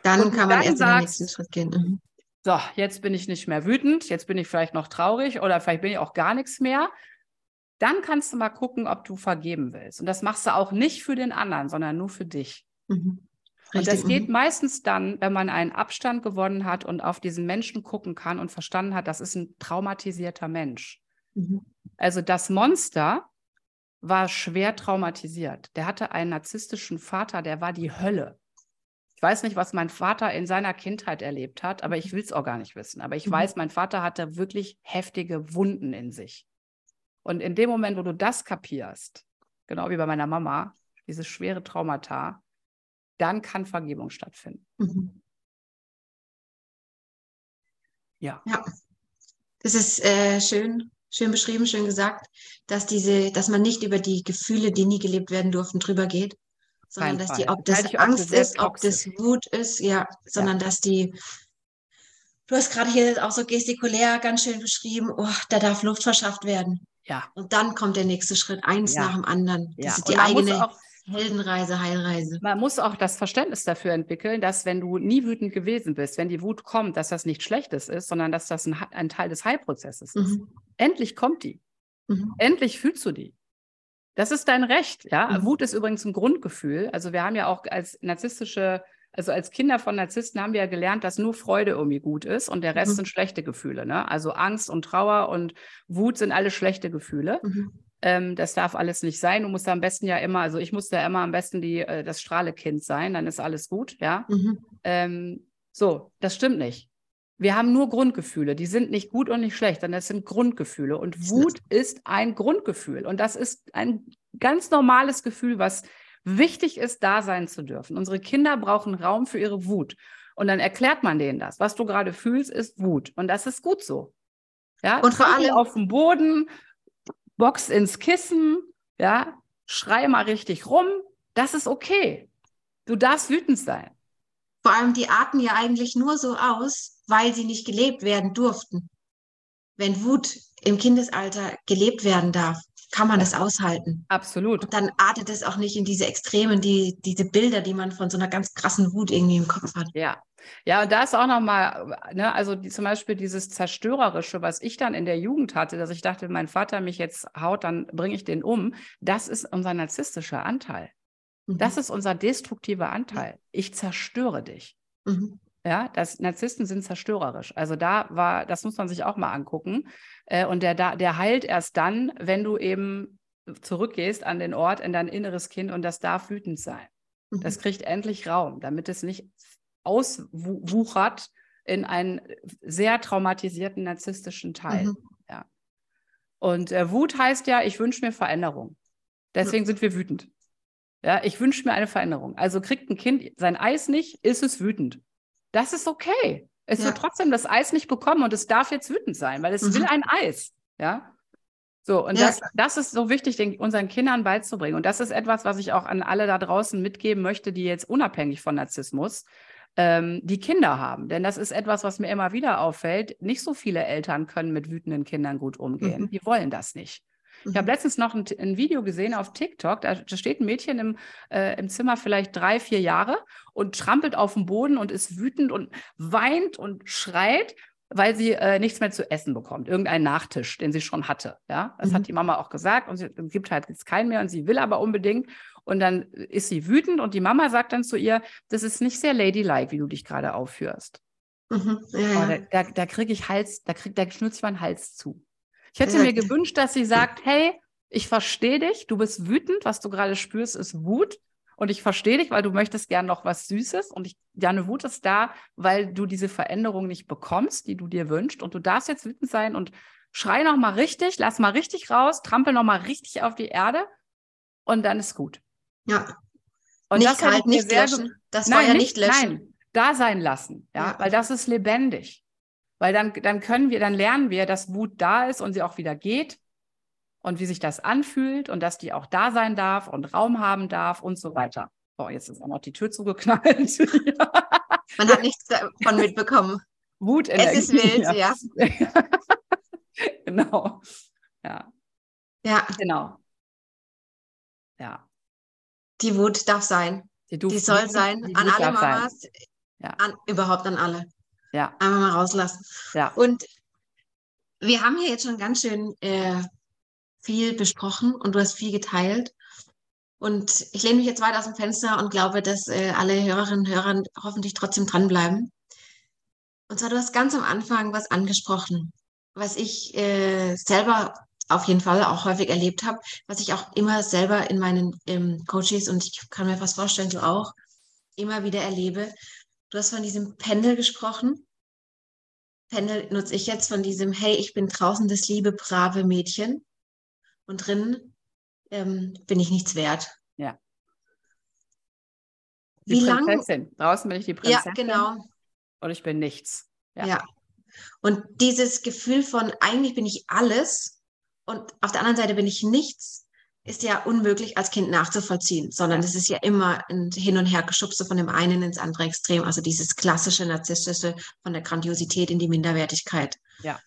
dann kann man dann erst sagst, den nächsten Schritt gehen. Mhm. So, jetzt bin ich nicht mehr wütend, jetzt bin ich vielleicht noch traurig oder vielleicht bin ich auch gar nichts mehr dann kannst du mal gucken, ob du vergeben willst. Und das machst du auch nicht für den anderen, sondern nur für dich. Mhm. Und das geht mhm. meistens dann, wenn man einen Abstand gewonnen hat und auf diesen Menschen gucken kann und verstanden hat, das ist ein traumatisierter Mensch. Mhm. Also das Monster war schwer traumatisiert. Der hatte einen narzisstischen Vater, der war die Hölle. Ich weiß nicht, was mein Vater in seiner Kindheit erlebt hat, aber ich will es auch gar nicht wissen. Aber ich mhm. weiß, mein Vater hatte wirklich heftige Wunden in sich. Und in dem Moment, wo du das kapierst, genau wie bei meiner Mama, dieses schwere Traumata, dann kann Vergebung stattfinden. Mhm. Ja. Ja, das ist äh, schön, schön beschrieben, schön gesagt, dass diese, dass man nicht über die Gefühle, die nie gelebt werden durften, drüber geht, sondern dass die, ob das Angst ist, ob das Wut ist, ja, sondern ja. dass die Du hast gerade hier auch so gestikulär ganz schön beschrieben, oh, da darf Luft verschafft werden. Ja. Und dann kommt der nächste Schritt, eins ja. nach dem anderen. Das ja. ist die eigene auch, Heldenreise, Heilreise. Man muss auch das Verständnis dafür entwickeln, dass wenn du nie wütend gewesen bist, wenn die Wut kommt, dass das nichts Schlechtes ist, sondern dass das ein, ein Teil des Heilprozesses ist. Mhm. Endlich kommt die. Mhm. Endlich fühlst du die. Das ist dein Recht, ja. Mhm. Wut ist übrigens ein Grundgefühl. Also wir haben ja auch als narzisstische also als Kinder von Narzissten haben wir ja gelernt, dass nur Freude irgendwie gut ist und der Rest mhm. sind schlechte Gefühle. Ne? Also Angst und Trauer und Wut sind alle schlechte Gefühle. Mhm. Ähm, das darf alles nicht sein. Du musst da am besten ja immer, also ich musste ja immer am besten die, äh, das Strahlekind sein, dann ist alles gut, ja. Mhm. Ähm, so, das stimmt nicht. Wir haben nur Grundgefühle, die sind nicht gut und nicht schlecht, sondern das sind Grundgefühle. Und Wut ist ein Grundgefühl. Und das ist ein ganz normales Gefühl, was wichtig ist, da sein zu dürfen. Unsere Kinder brauchen Raum für ihre Wut. Und dann erklärt man denen das. Was du gerade fühlst, ist Wut. Und das ist gut so. Ja, und vor allem auf dem Boden, Box ins Kissen, ja, schrei mal richtig rum. Das ist okay. Du darfst wütend sein. Vor allem, die atmen ja eigentlich nur so aus, weil sie nicht gelebt werden durften. Wenn Wut im Kindesalter gelebt werden darf, kann man das aushalten. Absolut. Und dann artet es auch nicht in diese Extremen, die, diese Bilder, die man von so einer ganz krassen Wut irgendwie im Kopf hat. Ja. Ja, und da ist auch nochmal, ne, also die, zum Beispiel dieses Zerstörerische, was ich dann in der Jugend hatte, dass ich dachte, mein Vater mich jetzt haut, dann bringe ich den um. Das ist unser narzisstischer Anteil. Mhm. Das ist unser destruktiver Anteil. Ich zerstöre dich. Mhm. Ja, das, Narzissten sind zerstörerisch. Also da war, das muss man sich auch mal angucken. Äh, und der, der heilt erst dann, wenn du eben zurückgehst an den Ort in dein inneres Kind und das darf wütend sein. Das mhm. kriegt endlich Raum, damit es nicht auswuchert in einen sehr traumatisierten narzisstischen Teil. Mhm. Ja. Und äh, Wut heißt ja, ich wünsche mir Veränderung. Deswegen mhm. sind wir wütend. Ja, ich wünsche mir eine Veränderung. Also kriegt ein Kind sein Eis nicht, ist es wütend. Das ist okay. Es ja. wird trotzdem das Eis nicht bekommen und es darf jetzt wütend sein, weil es mhm. will ein Eis. Ja. So, und ja. das, das ist so wichtig, den, unseren Kindern beizubringen. Und das ist etwas, was ich auch an alle da draußen mitgeben möchte, die jetzt unabhängig von Narzissmus ähm, die Kinder haben. Denn das ist etwas, was mir immer wieder auffällt. Nicht so viele Eltern können mit wütenden Kindern gut umgehen. Mhm. Die wollen das nicht. Ich habe mhm. letztens noch ein, ein, Video gesehen auf TikTok, da, da steht ein Mädchen im, äh, im Zimmer vielleicht drei, vier Jahre und trampelt auf dem Boden und ist wütend und weint und schreit weil sie äh, nichts mehr zu essen bekommt, irgendeinen Nachtisch, den sie schon hatte. Ja, das mhm. hat die Mama auch gesagt und sie gibt halt jetzt keinen mehr und sie will aber unbedingt. Und dann ist sie wütend und die Mama sagt dann zu ihr, das ist nicht sehr ladylike, wie du dich gerade aufführst. Mhm. Ja, oh, da, da, da kriege ich Hals, da krieg, da schnürt sich mein Hals zu. Ich hätte mir gewünscht, dass sie sagt, hey, ich verstehe dich, du bist wütend, was du gerade spürst, ist Wut. Und ich verstehe dich, weil du möchtest gern noch was Süßes. Und ich, deine Wut ist da, weil du diese Veränderung nicht bekommst, die du dir wünschst. Und du darfst jetzt wütend sein und schrei noch mal richtig, lass mal richtig raus, trampel noch mal richtig auf die Erde und dann ist gut. Ja. Und nicht das kalt, nicht löschen. Das nein, war ja nicht, nicht löschen. Nein, da sein lassen, ja, ja, weil das ist lebendig. Weil dann, dann können wir, dann lernen wir, dass Wut da ist und sie auch wieder geht und wie sich das anfühlt und dass die auch da sein darf und Raum haben darf und so weiter. Oh, jetzt ist auch noch die Tür zugeknallt. (laughs) Man hat nichts davon mitbekommen. Wut Es ist wild, ja. ja. (laughs) genau. Ja. Ja. Genau. Ja. Die Wut darf sein. Die, die soll sein. Die an alle Mamas. Sein. Ja. An, überhaupt an alle. Ja. Einmal mal rauslassen. Ja. Und wir haben hier jetzt schon ganz schön äh, viel besprochen und du hast viel geteilt. Und ich lehne mich jetzt weit aus dem Fenster und glaube, dass äh, alle Hörerinnen und Hörer hoffentlich trotzdem dranbleiben. Und zwar, du hast ganz am Anfang was angesprochen, was ich äh, selber auf jeden Fall auch häufig erlebt habe, was ich auch immer selber in meinen ähm, Coaches und ich kann mir fast vorstellen, du auch, immer wieder erlebe. Du hast von diesem Pendel gesprochen. Pendel nutze ich jetzt von diesem, hey, ich bin draußen das liebe, brave Mädchen und drin ähm, bin ich nichts wert. Ja. Die Wie Prinzessin. Lang... Draußen bin ich die Prinzessin. Ja, genau. Und ich bin nichts. Ja. ja. Und dieses Gefühl von, eigentlich bin ich alles und auf der anderen Seite bin ich nichts, ist ja unmöglich als Kind nachzuvollziehen, sondern es ist ja immer ein Hin- und Hergeschubse von dem einen ins andere Extrem. Also dieses klassische narzisstische von der Grandiosität in die Minderwertigkeit. Ja.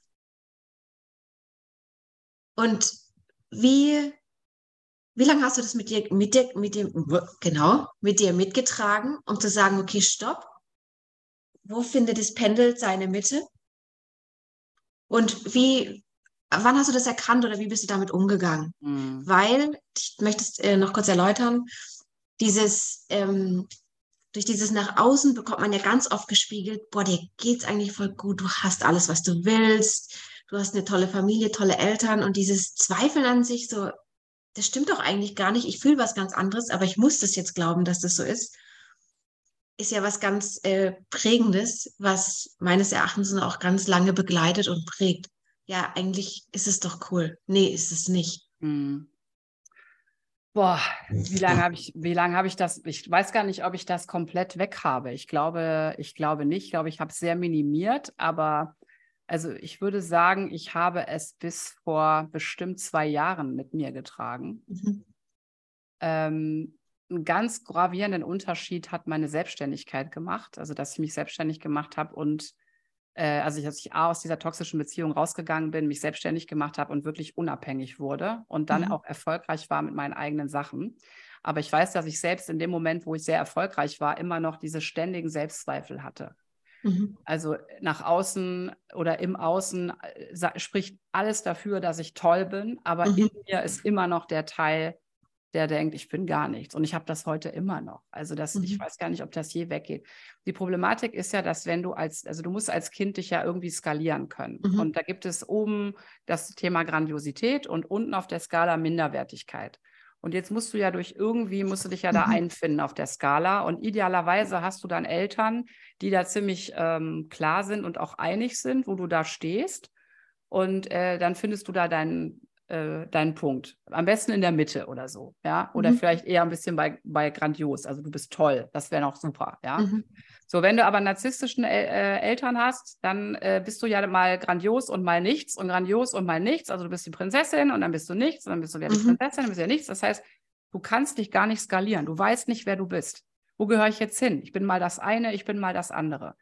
Und wie, wie lange hast du das mit dir, mit dir, mit dem, genau, mit dir mitgetragen, um zu sagen, okay, stopp. Wo findet das Pendel seine Mitte? Und wie, wann hast du das erkannt oder wie bist du damit umgegangen? Mhm. Weil, ich möchte es äh, noch kurz erläutern, dieses, ähm, durch dieses nach außen bekommt man ja ganz oft gespiegelt, boah, dir geht's eigentlich voll gut, du hast alles, was du willst, du hast eine tolle Familie, tolle Eltern und dieses Zweifeln an sich, so, das stimmt doch eigentlich gar nicht. Ich fühle was ganz anderes, aber ich muss das jetzt glauben, dass das so ist, ist ja was ganz äh, Prägendes, was meines Erachtens auch ganz lange begleitet und prägt. Ja, eigentlich ist es doch cool. Nee, ist es nicht. Hm. Boah, wie lange habe ich, wie lange habe ich das? Ich weiß gar nicht, ob ich das komplett weg habe. Ich glaube, ich glaube nicht. Ich glaube, ich habe es sehr minimiert, aber also ich würde sagen, ich habe es bis vor bestimmt zwei Jahren mit mir getragen. Mhm. Ähm, einen ganz gravierenden Unterschied hat meine Selbstständigkeit gemacht, also dass ich mich selbstständig gemacht habe und äh, also dass ich A, aus dieser toxischen Beziehung rausgegangen bin, mich selbstständig gemacht habe und wirklich unabhängig wurde und dann mhm. auch erfolgreich war mit meinen eigenen Sachen. Aber ich weiß, dass ich selbst in dem Moment, wo ich sehr erfolgreich war, immer noch diese ständigen Selbstzweifel hatte. Mhm. Also nach außen oder im Außen äh, spricht alles dafür, dass ich toll bin, aber mhm. in mir ist immer noch der Teil, der denkt, ich bin gar nichts. Und ich habe das heute immer noch. Also das, mhm. ich weiß gar nicht, ob das je weggeht. Die Problematik ist ja, dass wenn du als, also du musst als Kind dich ja irgendwie skalieren können. Mhm. Und da gibt es oben das Thema Grandiosität und unten auf der Skala Minderwertigkeit. Und jetzt musst du ja durch irgendwie, musst du dich ja da mhm. einfinden auf der Skala. Und idealerweise hast du dann Eltern, die da ziemlich ähm, klar sind und auch einig sind, wo du da stehst. Und äh, dann findest du da deinen äh, deinen Punkt. Am besten in der Mitte oder so, ja. Oder mhm. vielleicht eher ein bisschen bei, bei grandios. Also du bist toll, das wäre noch super, ja. Mhm. So, wenn du aber narzisstischen El äh, Eltern hast, dann äh, bist du ja mal grandios und mal nichts und grandios und mal nichts. Also du bist die Prinzessin und dann bist du nichts und dann bist du wieder die mhm. Prinzessin, dann bist du ja nichts. Das heißt, du kannst dich gar nicht skalieren. Du weißt nicht, wer du bist. Wo gehöre ich jetzt hin? Ich bin mal das eine, ich bin mal das andere.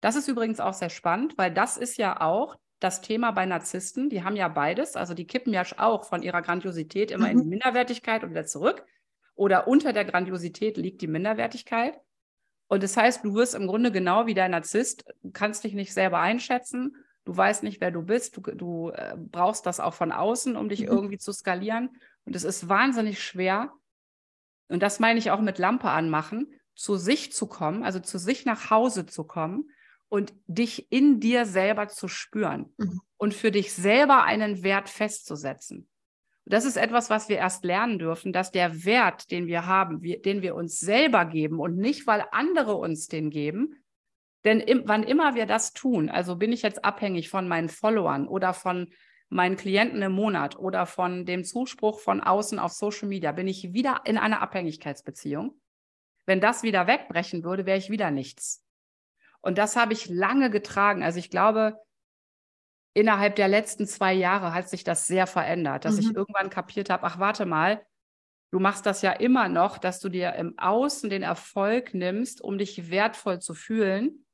Das ist übrigens auch sehr spannend, weil das ist ja auch das Thema bei Narzissten. Die haben ja beides. Also die kippen ja auch von ihrer Grandiosität immer mhm. in die mhm. Minderwertigkeit und wieder zurück. Oder unter der Grandiosität liegt die Minderwertigkeit. Und das heißt, du wirst im Grunde genau wie dein Narzisst, du kannst dich nicht selber einschätzen, du weißt nicht, wer du bist, du, du äh, brauchst das auch von außen, um dich mhm. irgendwie zu skalieren. Und es ist wahnsinnig schwer, und das meine ich auch mit Lampe anmachen, zu sich zu kommen, also zu sich nach Hause zu kommen und dich in dir selber zu spüren mhm. und für dich selber einen Wert festzusetzen. Das ist etwas, was wir erst lernen dürfen, dass der Wert, den wir haben, wir, den wir uns selber geben und nicht, weil andere uns den geben, denn im, wann immer wir das tun, also bin ich jetzt abhängig von meinen Followern oder von meinen Klienten im Monat oder von dem Zuspruch von außen auf Social Media, bin ich wieder in einer Abhängigkeitsbeziehung. Wenn das wieder wegbrechen würde, wäre ich wieder nichts. Und das habe ich lange getragen. Also ich glaube, innerhalb der letzten zwei Jahre hat sich das sehr verändert, dass mhm. ich irgendwann kapiert habe, ach warte mal, du machst das ja immer noch, dass du dir im Außen den Erfolg nimmst, um dich wertvoll zu fühlen.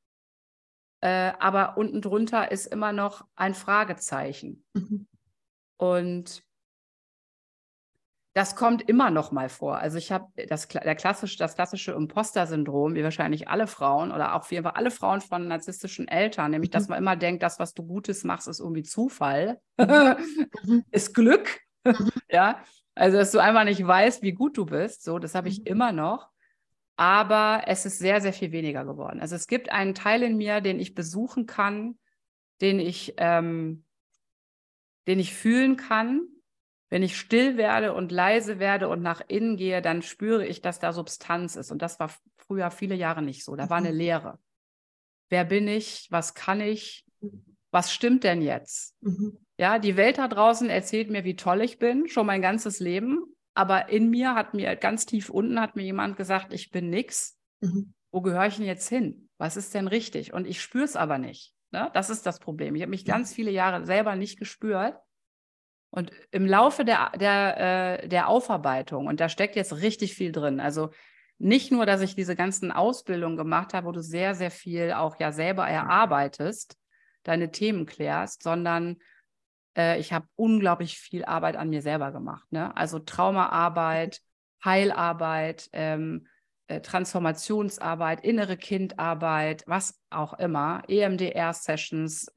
Äh, aber unten drunter ist immer noch ein Fragezeichen. Mhm. Und das kommt immer noch mal vor. Also ich habe das, klassische, das klassische Imposter-Syndrom, wie wahrscheinlich alle Frauen oder auch wie alle Frauen von narzisstischen Eltern, nämlich, mhm. dass man immer denkt, das, was du Gutes machst, ist irgendwie Zufall, mhm. (laughs) ist Glück. Mhm. (laughs) ja, also dass du einfach nicht weißt, wie gut du bist. So, das habe ich mhm. immer noch. Aber es ist sehr, sehr viel weniger geworden. Also es gibt einen Teil in mir, den ich besuchen kann, den ich, ähm, den ich fühlen kann, wenn ich still werde und leise werde und nach innen gehe, dann spüre ich, dass da Substanz ist. Und das war früher viele Jahre nicht so. Da war eine mhm. Leere. Wer bin ich? Was kann ich? Was stimmt denn jetzt? Mhm. Ja, die Welt da draußen erzählt mir, wie toll ich bin, schon mein ganzes Leben. Aber in mir hat mir ganz tief unten hat mir jemand gesagt, ich bin nix. Mhm. Wo gehöre ich denn jetzt hin? Was ist denn richtig? Und ich spüre es aber nicht. Ne? Das ist das Problem. Ich habe mich ganz viele Jahre selber nicht gespürt. Und im Laufe der, der, äh, der Aufarbeitung, und da steckt jetzt richtig viel drin, also nicht nur, dass ich diese ganzen Ausbildungen gemacht habe, wo du sehr, sehr viel auch ja selber erarbeitest, deine Themen klärst, sondern äh, ich habe unglaublich viel Arbeit an mir selber gemacht. Ne? Also Traumaarbeit, Heilarbeit, ähm, äh, Transformationsarbeit, innere Kindarbeit, was auch immer, EMDR-Sessions,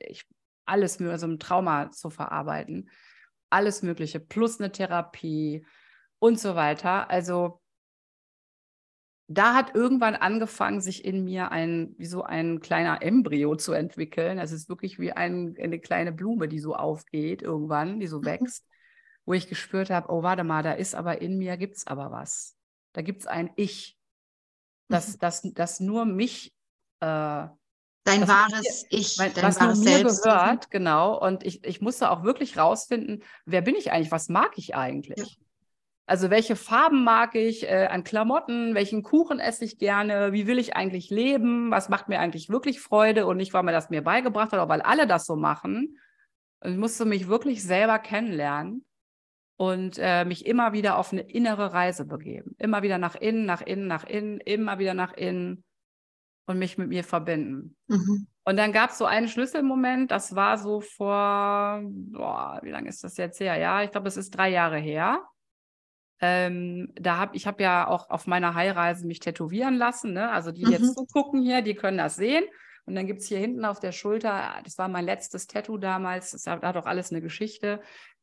alles nur so ein Trauma zu verarbeiten alles Mögliche, plus eine Therapie und so weiter. Also da hat irgendwann angefangen, sich in mir ein, wie so ein kleiner Embryo zu entwickeln. Es ist wirklich wie ein, eine kleine Blume, die so aufgeht irgendwann, die so mhm. wächst, wo ich gespürt habe, oh, warte mal, da ist aber in mir, gibt es aber was. Da gibt es ein Ich, das, mhm. das, das nur mich äh, Dein wahres mir, Ich, dein was wahres mir Selbst. gehört, genau. Und ich, ich musste auch wirklich rausfinden, wer bin ich eigentlich, was mag ich eigentlich? Ja. Also welche Farben mag ich äh, an Klamotten, welchen Kuchen esse ich gerne, wie will ich eigentlich leben, was macht mir eigentlich wirklich Freude und nicht, weil mir das mir beigebracht hat, aber weil alle das so machen. Und ich musste mich wirklich selber kennenlernen und äh, mich immer wieder auf eine innere Reise begeben. Immer wieder nach innen, nach innen, nach innen, immer wieder nach innen und mich mit mir verbinden. Mhm. Und dann gab es so einen Schlüsselmoment, das war so vor, boah, wie lange ist das jetzt her? Ja, ich glaube, es ist drei Jahre her. Ähm, da habe ich habe ja auch auf meiner Heilreise mich tätowieren lassen. Ne? Also die mhm. jetzt zugucken hier, die können das sehen. Und dann gibt es hier hinten auf der Schulter, das war mein letztes Tattoo damals, das hat auch alles eine Geschichte.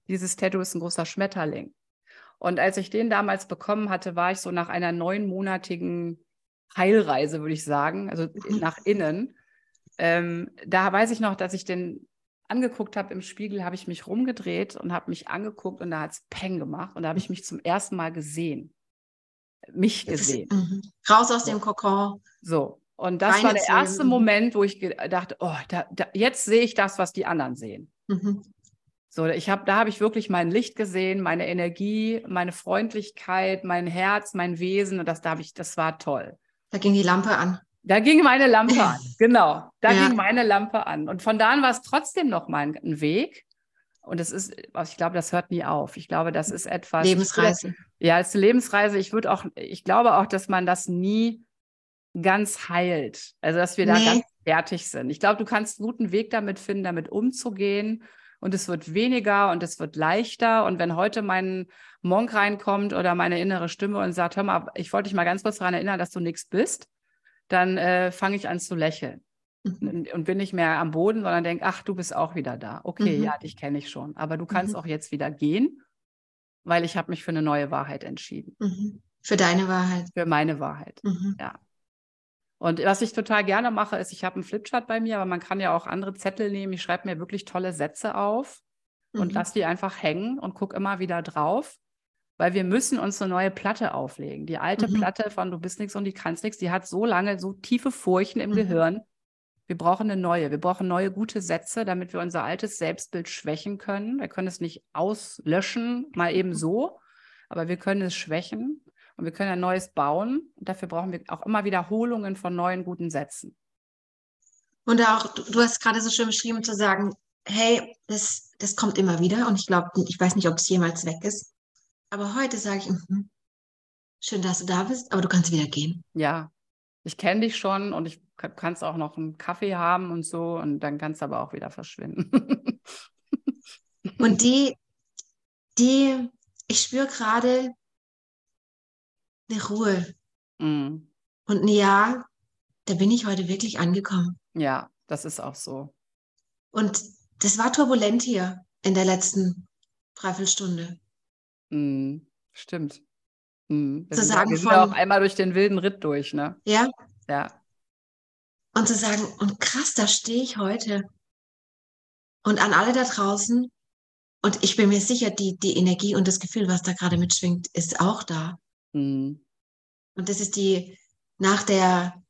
Dieses Tattoo ist ein großer Schmetterling. Und als ich den damals bekommen hatte, war ich so nach einer neunmonatigen Heilreise, würde ich sagen, also mhm. nach innen. Ähm, da weiß ich noch, dass ich den angeguckt habe im Spiegel, habe ich mich rumgedreht und habe mich angeguckt und da hat es Peng gemacht und da habe ich mich zum ersten Mal gesehen. Mich gesehen. Ist, mhm. Raus aus dem Kokon. So. Und das war der erste Moment, wo ich dachte, oh, da, da, jetzt sehe ich das, was die anderen sehen. Mhm. So, ich habe, da habe ich wirklich mein Licht gesehen, meine Energie, meine Freundlichkeit, mein Herz, mein Wesen. Und das, da habe ich, das war toll. Da ging die Lampe an. Da ging meine Lampe an, (laughs) genau. Da ja. ging meine Lampe an. Und von da an war es trotzdem noch mal ein Weg. Und es ist, ich glaube, das hört nie auf. Ich glaube, das ist etwas. Lebensreise. ja, es ist eine Lebensreise. Ich würde auch, ich glaube auch, dass man das nie ganz heilt. Also, dass wir da nee. ganz fertig sind. Ich glaube, du kannst einen guten Weg damit finden, damit umzugehen und es wird weniger und es wird leichter. Und wenn heute mein Monk reinkommt oder meine innere Stimme und sagt, hör mal, ich wollte dich mal ganz kurz daran erinnern, dass du nichts bist, dann äh, fange ich an zu lächeln. Mhm. Und bin nicht mehr am Boden, sondern denke, ach, du bist auch wieder da. Okay, mhm. ja, dich kenne ich schon. Aber du kannst mhm. auch jetzt wieder gehen, weil ich habe mich für eine neue Wahrheit entschieden. Mhm. Für deine Wahrheit. Für meine Wahrheit. Mhm. Ja. Und was ich total gerne mache, ist, ich habe einen Flipchart bei mir, aber man kann ja auch andere Zettel nehmen. Ich schreibe mir wirklich tolle Sätze auf mhm. und lasse die einfach hängen und gucke immer wieder drauf, weil wir müssen uns eine neue Platte auflegen. Die alte mhm. Platte von Du bist nichts und die kannst nichts, die hat so lange so tiefe Furchen im mhm. Gehirn. Wir brauchen eine neue. Wir brauchen neue gute Sätze, damit wir unser altes Selbstbild schwächen können. Wir können es nicht auslöschen, mal eben mhm. so, aber wir können es schwächen. Und wir können ein neues bauen. Und dafür brauchen wir auch immer Wiederholungen von neuen guten Sätzen. Und auch, du hast gerade so schön beschrieben, zu sagen, hey, das, das kommt immer wieder. Und ich glaube, ich weiß nicht, ob es jemals weg ist. Aber heute sage ich, mm, schön, dass du da bist, aber du kannst wieder gehen. Ja, ich kenne dich schon und ich kannst auch noch einen Kaffee haben und so und dann kannst du aber auch wieder verschwinden. (laughs) und die, die, ich spüre gerade, eine Ruhe. Mhm. Und ein Ja, da bin ich heute wirklich angekommen. Ja, das ist auch so. Und das war turbulent hier in der letzten Dreiviertelstunde. Mhm. Stimmt. Mhm. Zu sagen wir sind von, auch einmal durch den wilden Ritt durch, ne? Ja. Ja. Und zu sagen, und krass, da stehe ich heute. Und an alle da draußen, und ich bin mir sicher, die, die Energie und das Gefühl, was da gerade mitschwingt, ist auch da. Mhm. Und das ist die, nach der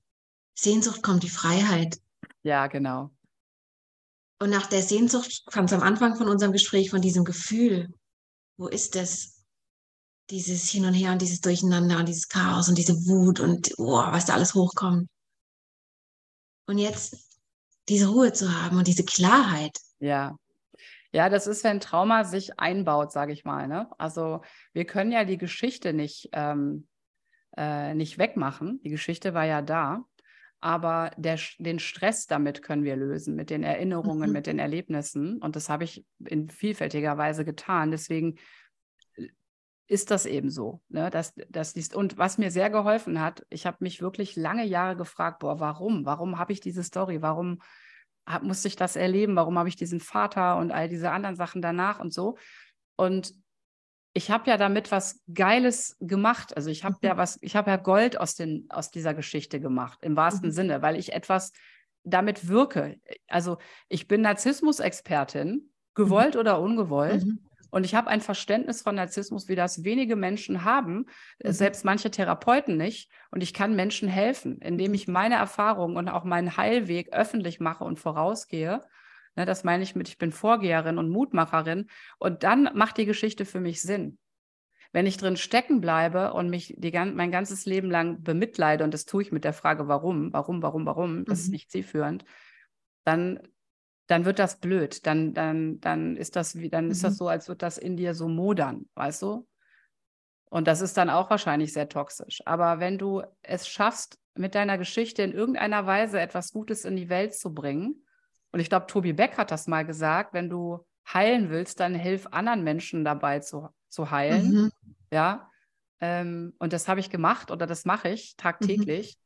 Sehnsucht kommt die Freiheit. Ja, genau. Und nach der Sehnsucht kam es am Anfang von unserem Gespräch von diesem Gefühl. Wo ist es? Dieses Hin und Her und dieses Durcheinander und dieses Chaos und diese Wut und oh, was da alles hochkommt. Und jetzt diese Ruhe zu haben und diese Klarheit. Ja, ja, das ist, wenn Trauma sich einbaut, sage ich mal. Ne? Also wir können ja die Geschichte nicht, ähm, äh, nicht wegmachen. Die Geschichte war ja da. Aber der, den Stress damit können wir lösen, mit den Erinnerungen, mhm. mit den Erlebnissen. Und das habe ich in vielfältiger Weise getan. Deswegen äh, ist das eben so. Ne? Dass, dass dies, und was mir sehr geholfen hat, ich habe mich wirklich lange Jahre gefragt, boah, warum? Warum habe ich diese Story? Warum hab, musste ich das erleben? Warum habe ich diesen Vater und all diese anderen Sachen danach und so? Und ich habe ja damit was Geiles gemacht. Also ich habe mhm. ja was, ich habe ja Gold aus, den, aus dieser Geschichte gemacht, im wahrsten mhm. Sinne, weil ich etwas damit wirke. Also ich bin Narzissmus-Expertin, gewollt mhm. oder ungewollt. Mhm. Und ich habe ein Verständnis von Narzissmus, wie das wenige Menschen haben, äh, mhm. selbst manche Therapeuten nicht. Und ich kann Menschen helfen, indem ich meine Erfahrungen und auch meinen Heilweg öffentlich mache und vorausgehe. Ne, das meine ich mit, ich bin Vorgeherin und Mutmacherin. Und dann macht die Geschichte für mich Sinn. Wenn ich drin stecken bleibe und mich die, mein ganzes Leben lang bemitleide, und das tue ich mit der Frage, warum, warum, warum, warum, das mhm. ist nicht zielführend, dann dann wird das blöd. Dann, dann, dann ist das wie, dann mhm. ist das mhm. so, als würde das in dir so modern, weißt du? Und das ist dann auch wahrscheinlich sehr toxisch. Aber wenn du es schaffst, mit deiner Geschichte in irgendeiner Weise etwas Gutes in die Welt zu bringen, und ich glaube, Tobi Beck hat das mal gesagt, wenn du heilen willst, dann hilf anderen Menschen dabei zu, zu heilen. Mhm. Ja. Ähm, und das habe ich gemacht oder das mache ich mhm.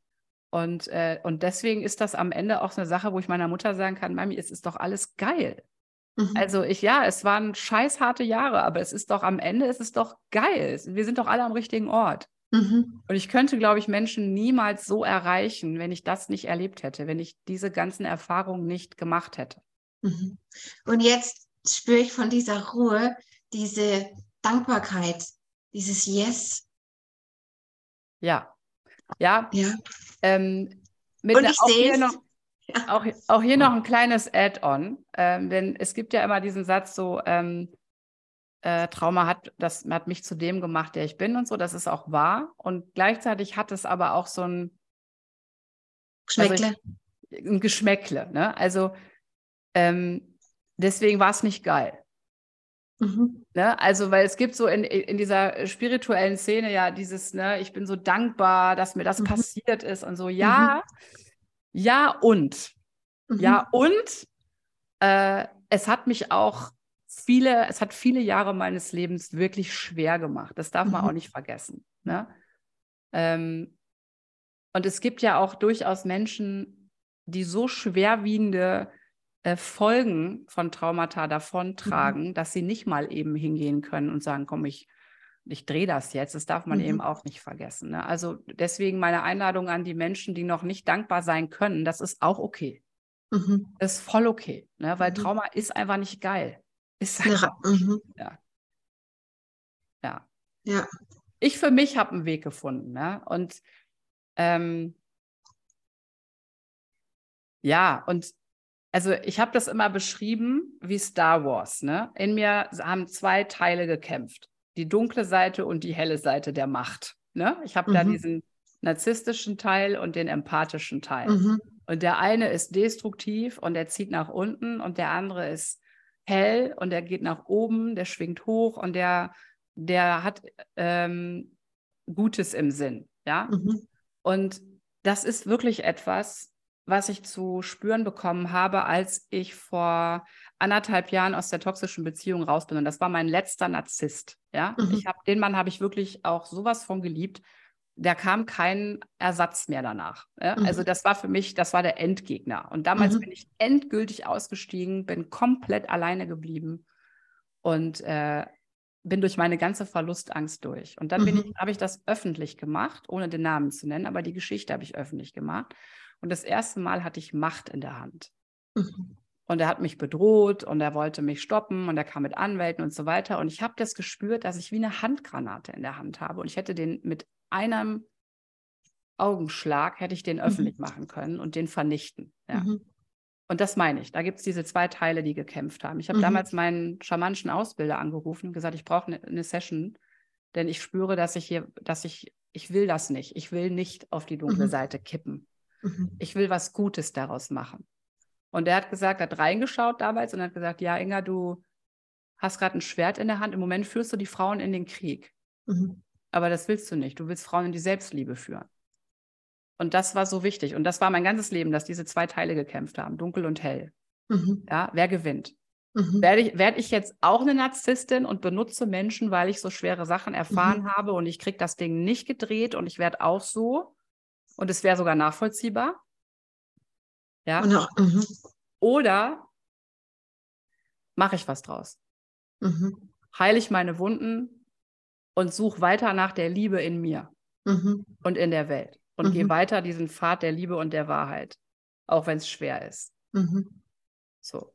Und, äh, und deswegen ist das am Ende auch so eine Sache, wo ich meiner Mutter sagen kann, Mami, es ist doch alles geil. Mhm. Also ich, ja, es waren scheißharte Jahre, aber es ist doch am Ende, es ist doch geil. Wir sind doch alle am richtigen Ort. Mhm. Und ich könnte, glaube ich, Menschen niemals so erreichen, wenn ich das nicht erlebt hätte, wenn ich diese ganzen Erfahrungen nicht gemacht hätte. Mhm. Und jetzt spüre ich von dieser Ruhe diese Dankbarkeit, dieses Yes. Ja, ja. ja. Ähm, und ich sehe noch, ja. auch, auch hier noch ein kleines Add-on, ähm, denn es gibt ja immer diesen Satz so, ähm, äh, Trauma hat, das hat mich zu dem gemacht, der ich bin und so, das ist auch wahr. Und gleichzeitig hat es aber auch so ein Geschmäckle. Also ich, ein Geschmäckle, ne? Also ähm, deswegen war es nicht geil. Mhm. Ne? Also, weil es gibt so in, in dieser spirituellen Szene ja dieses, ne, ich bin so dankbar, dass mir das mhm. passiert ist und so, ja, mhm. ja und. Ja mhm. und äh, es hat mich auch viele, es hat viele Jahre meines Lebens wirklich schwer gemacht. Das darf man auch mhm. nicht vergessen. Ne? Ähm, und es gibt ja auch durchaus Menschen, die so schwerwiegende äh, Folgen von Traumata davontragen, mhm. dass sie nicht mal eben hingehen können und sagen, komm, ich, ich drehe das jetzt. Das darf man mhm. eben auch nicht vergessen. Ne? Also deswegen meine Einladung an die Menschen, die noch nicht dankbar sein können, das ist auch okay. Mhm. Das ist voll okay, ne? weil mhm. Trauma ist einfach nicht geil. Ist einfach, ja. Mhm. ja. Ja. Ja. Ich für mich habe einen Weg gefunden. Ne? Und ähm, ja, und also ich habe das immer beschrieben wie Star Wars. Ne? In mir haben zwei Teile gekämpft. Die dunkle Seite und die helle Seite der Macht. Ne? Ich habe mhm. da diesen narzisstischen Teil und den empathischen Teil. Mhm. Und der eine ist destruktiv und der zieht nach unten und der andere ist hell und der geht nach oben, der schwingt hoch und der, der hat ähm, Gutes im Sinn. Ja. Mhm. Und das ist wirklich etwas, was ich zu spüren bekommen habe, als ich vor anderthalb Jahren aus der toxischen Beziehung raus bin. Und das war mein letzter Narzisst. Ja, mhm. ich habe den Mann habe ich wirklich auch sowas von geliebt. Da kam kein Ersatz mehr danach. Ja? Mhm. Also das war für mich, das war der Endgegner. Und damals mhm. bin ich endgültig ausgestiegen, bin komplett alleine geblieben und äh, bin durch meine ganze Verlustangst durch. Und dann mhm. habe ich das öffentlich gemacht, ohne den Namen zu nennen, aber die Geschichte habe ich öffentlich gemacht. Und das erste Mal hatte ich Macht in der Hand. Mhm. Und er hat mich bedroht und er wollte mich stoppen und er kam mit Anwälten und so weiter. Und ich habe das gespürt, dass ich wie eine Handgranate in der Hand habe. Und ich hätte den mit einem Augenschlag, hätte ich den mhm. öffentlich machen können und den vernichten. Ja. Mhm. Und das meine ich. Da gibt es diese zwei Teile, die gekämpft haben. Ich habe mhm. damals meinen schamanischen Ausbilder angerufen und gesagt, ich brauche eine, eine Session, denn ich spüre, dass ich hier, dass ich, ich will das nicht. Ich will nicht auf die dunkle mhm. Seite kippen. Mhm. Ich will was Gutes daraus machen. Und er hat gesagt, hat reingeschaut damals und hat gesagt, ja, Inga, du hast gerade ein Schwert in der Hand. Im Moment führst du die Frauen in den Krieg. Mhm. Aber das willst du nicht. Du willst Frauen in die Selbstliebe führen. Und das war so wichtig. Und das war mein ganzes Leben, dass diese zwei Teile gekämpft haben, dunkel und hell. Mhm. Ja, wer gewinnt? Mhm. Werde, ich, werde ich jetzt auch eine Narzisstin und benutze Menschen, weil ich so schwere Sachen erfahren mhm. habe und ich kriege das Ding nicht gedreht und ich werde auch so? Und es wäre sogar nachvollziehbar. Ja. Noch, mhm. Oder mache ich was draus? Mhm. Heile ich meine Wunden und suche weiter nach der Liebe in mir mhm. und in der Welt und mhm. gehe weiter diesen Pfad der Liebe und der Wahrheit, auch wenn es schwer ist. Mhm. So.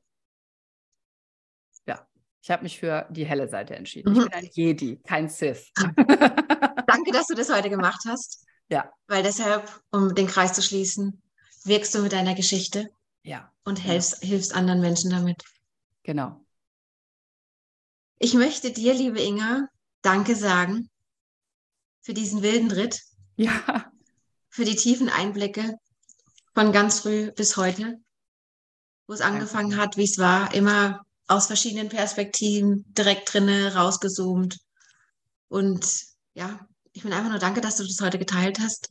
Ja, ich habe mich für die helle Seite entschieden. Ich mhm. bin ein Jedi, kein Sith. (laughs) Danke, dass du das heute gemacht hast. Ja. Weil deshalb, um den Kreis zu schließen, wirkst du mit deiner Geschichte. Ja. Und hilfst, genau. hilfst anderen Menschen damit. Genau. Ich möchte dir, liebe Inga, Danke sagen für diesen wilden Ritt. Ja. Für die tiefen Einblicke von ganz früh bis heute, wo es angefangen hat, wie es war, immer aus verschiedenen Perspektiven, direkt drinne, rausgezoomt. Und ja, ich bin einfach nur danke, dass du das heute geteilt hast.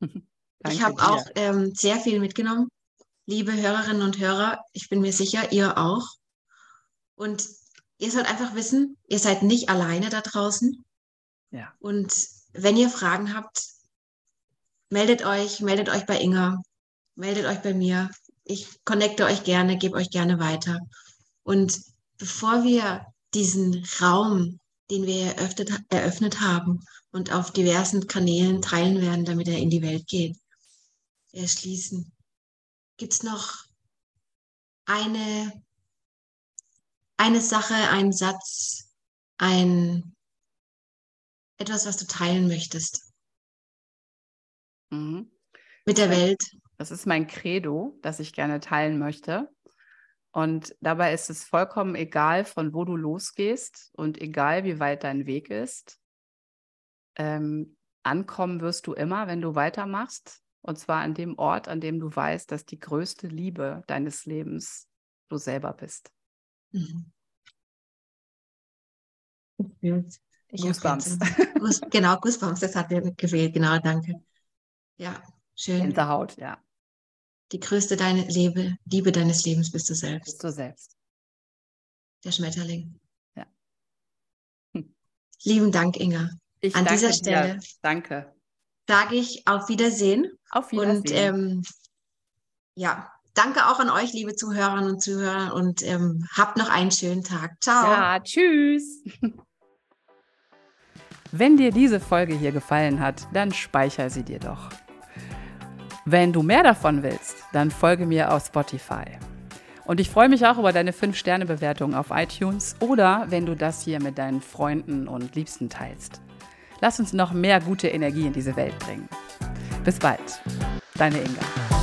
(laughs) ich habe auch ähm, sehr viel mitgenommen. Liebe Hörerinnen und Hörer, ich bin mir sicher, ihr auch. Und ihr sollt einfach wissen, ihr seid nicht alleine da draußen. Ja. Und wenn ihr Fragen habt, meldet euch, meldet euch bei Inga, meldet euch bei mir. ich connecte euch gerne, gebe euch gerne weiter. Und bevor wir diesen Raum, den wir eröffnet, eröffnet haben und auf diversen Kanälen teilen werden, damit er in die Welt geht, erschließen, gibt es noch eine, eine Sache, einen Satz, ein etwas, was du teilen möchtest mhm. mit der Welt. Das ist mein Credo, das ich gerne teilen möchte. Und dabei ist es vollkommen egal, von wo du losgehst und egal, wie weit dein Weg ist. Ähm, ankommen wirst du immer, wenn du weitermachst. Und zwar an dem Ort, an dem du weißt, dass die größte Liebe deines Lebens du selber bist. Mhm. Ich Goosebumps. Goose, genau, Goosebumps, das hat mir gewählt. Genau, danke. Ja, (laughs) schön. In der Haut, ja. Die größte deine Liebe, Liebe deines Lebens bist du selbst. Bist du selbst. Der Schmetterling. Ja. Hm. Lieben Dank, Inga. Ich An dieser Stelle. Dir. Danke. Sage ich auf Wiedersehen. Auf Wiedersehen. Und ähm, ja, danke auch an euch, liebe Zuhörerinnen und Zuhörer, und ähm, habt noch einen schönen Tag. Ciao. Ja, tschüss. Wenn dir diese Folge hier gefallen hat, dann speicher sie dir doch. Wenn du mehr davon willst, dann folge mir auf Spotify. Und ich freue mich auch über deine 5-Sterne-Bewertung auf iTunes oder wenn du das hier mit deinen Freunden und Liebsten teilst. Lass uns noch mehr gute Energie in diese Welt bringen. Bis bald, deine Inga.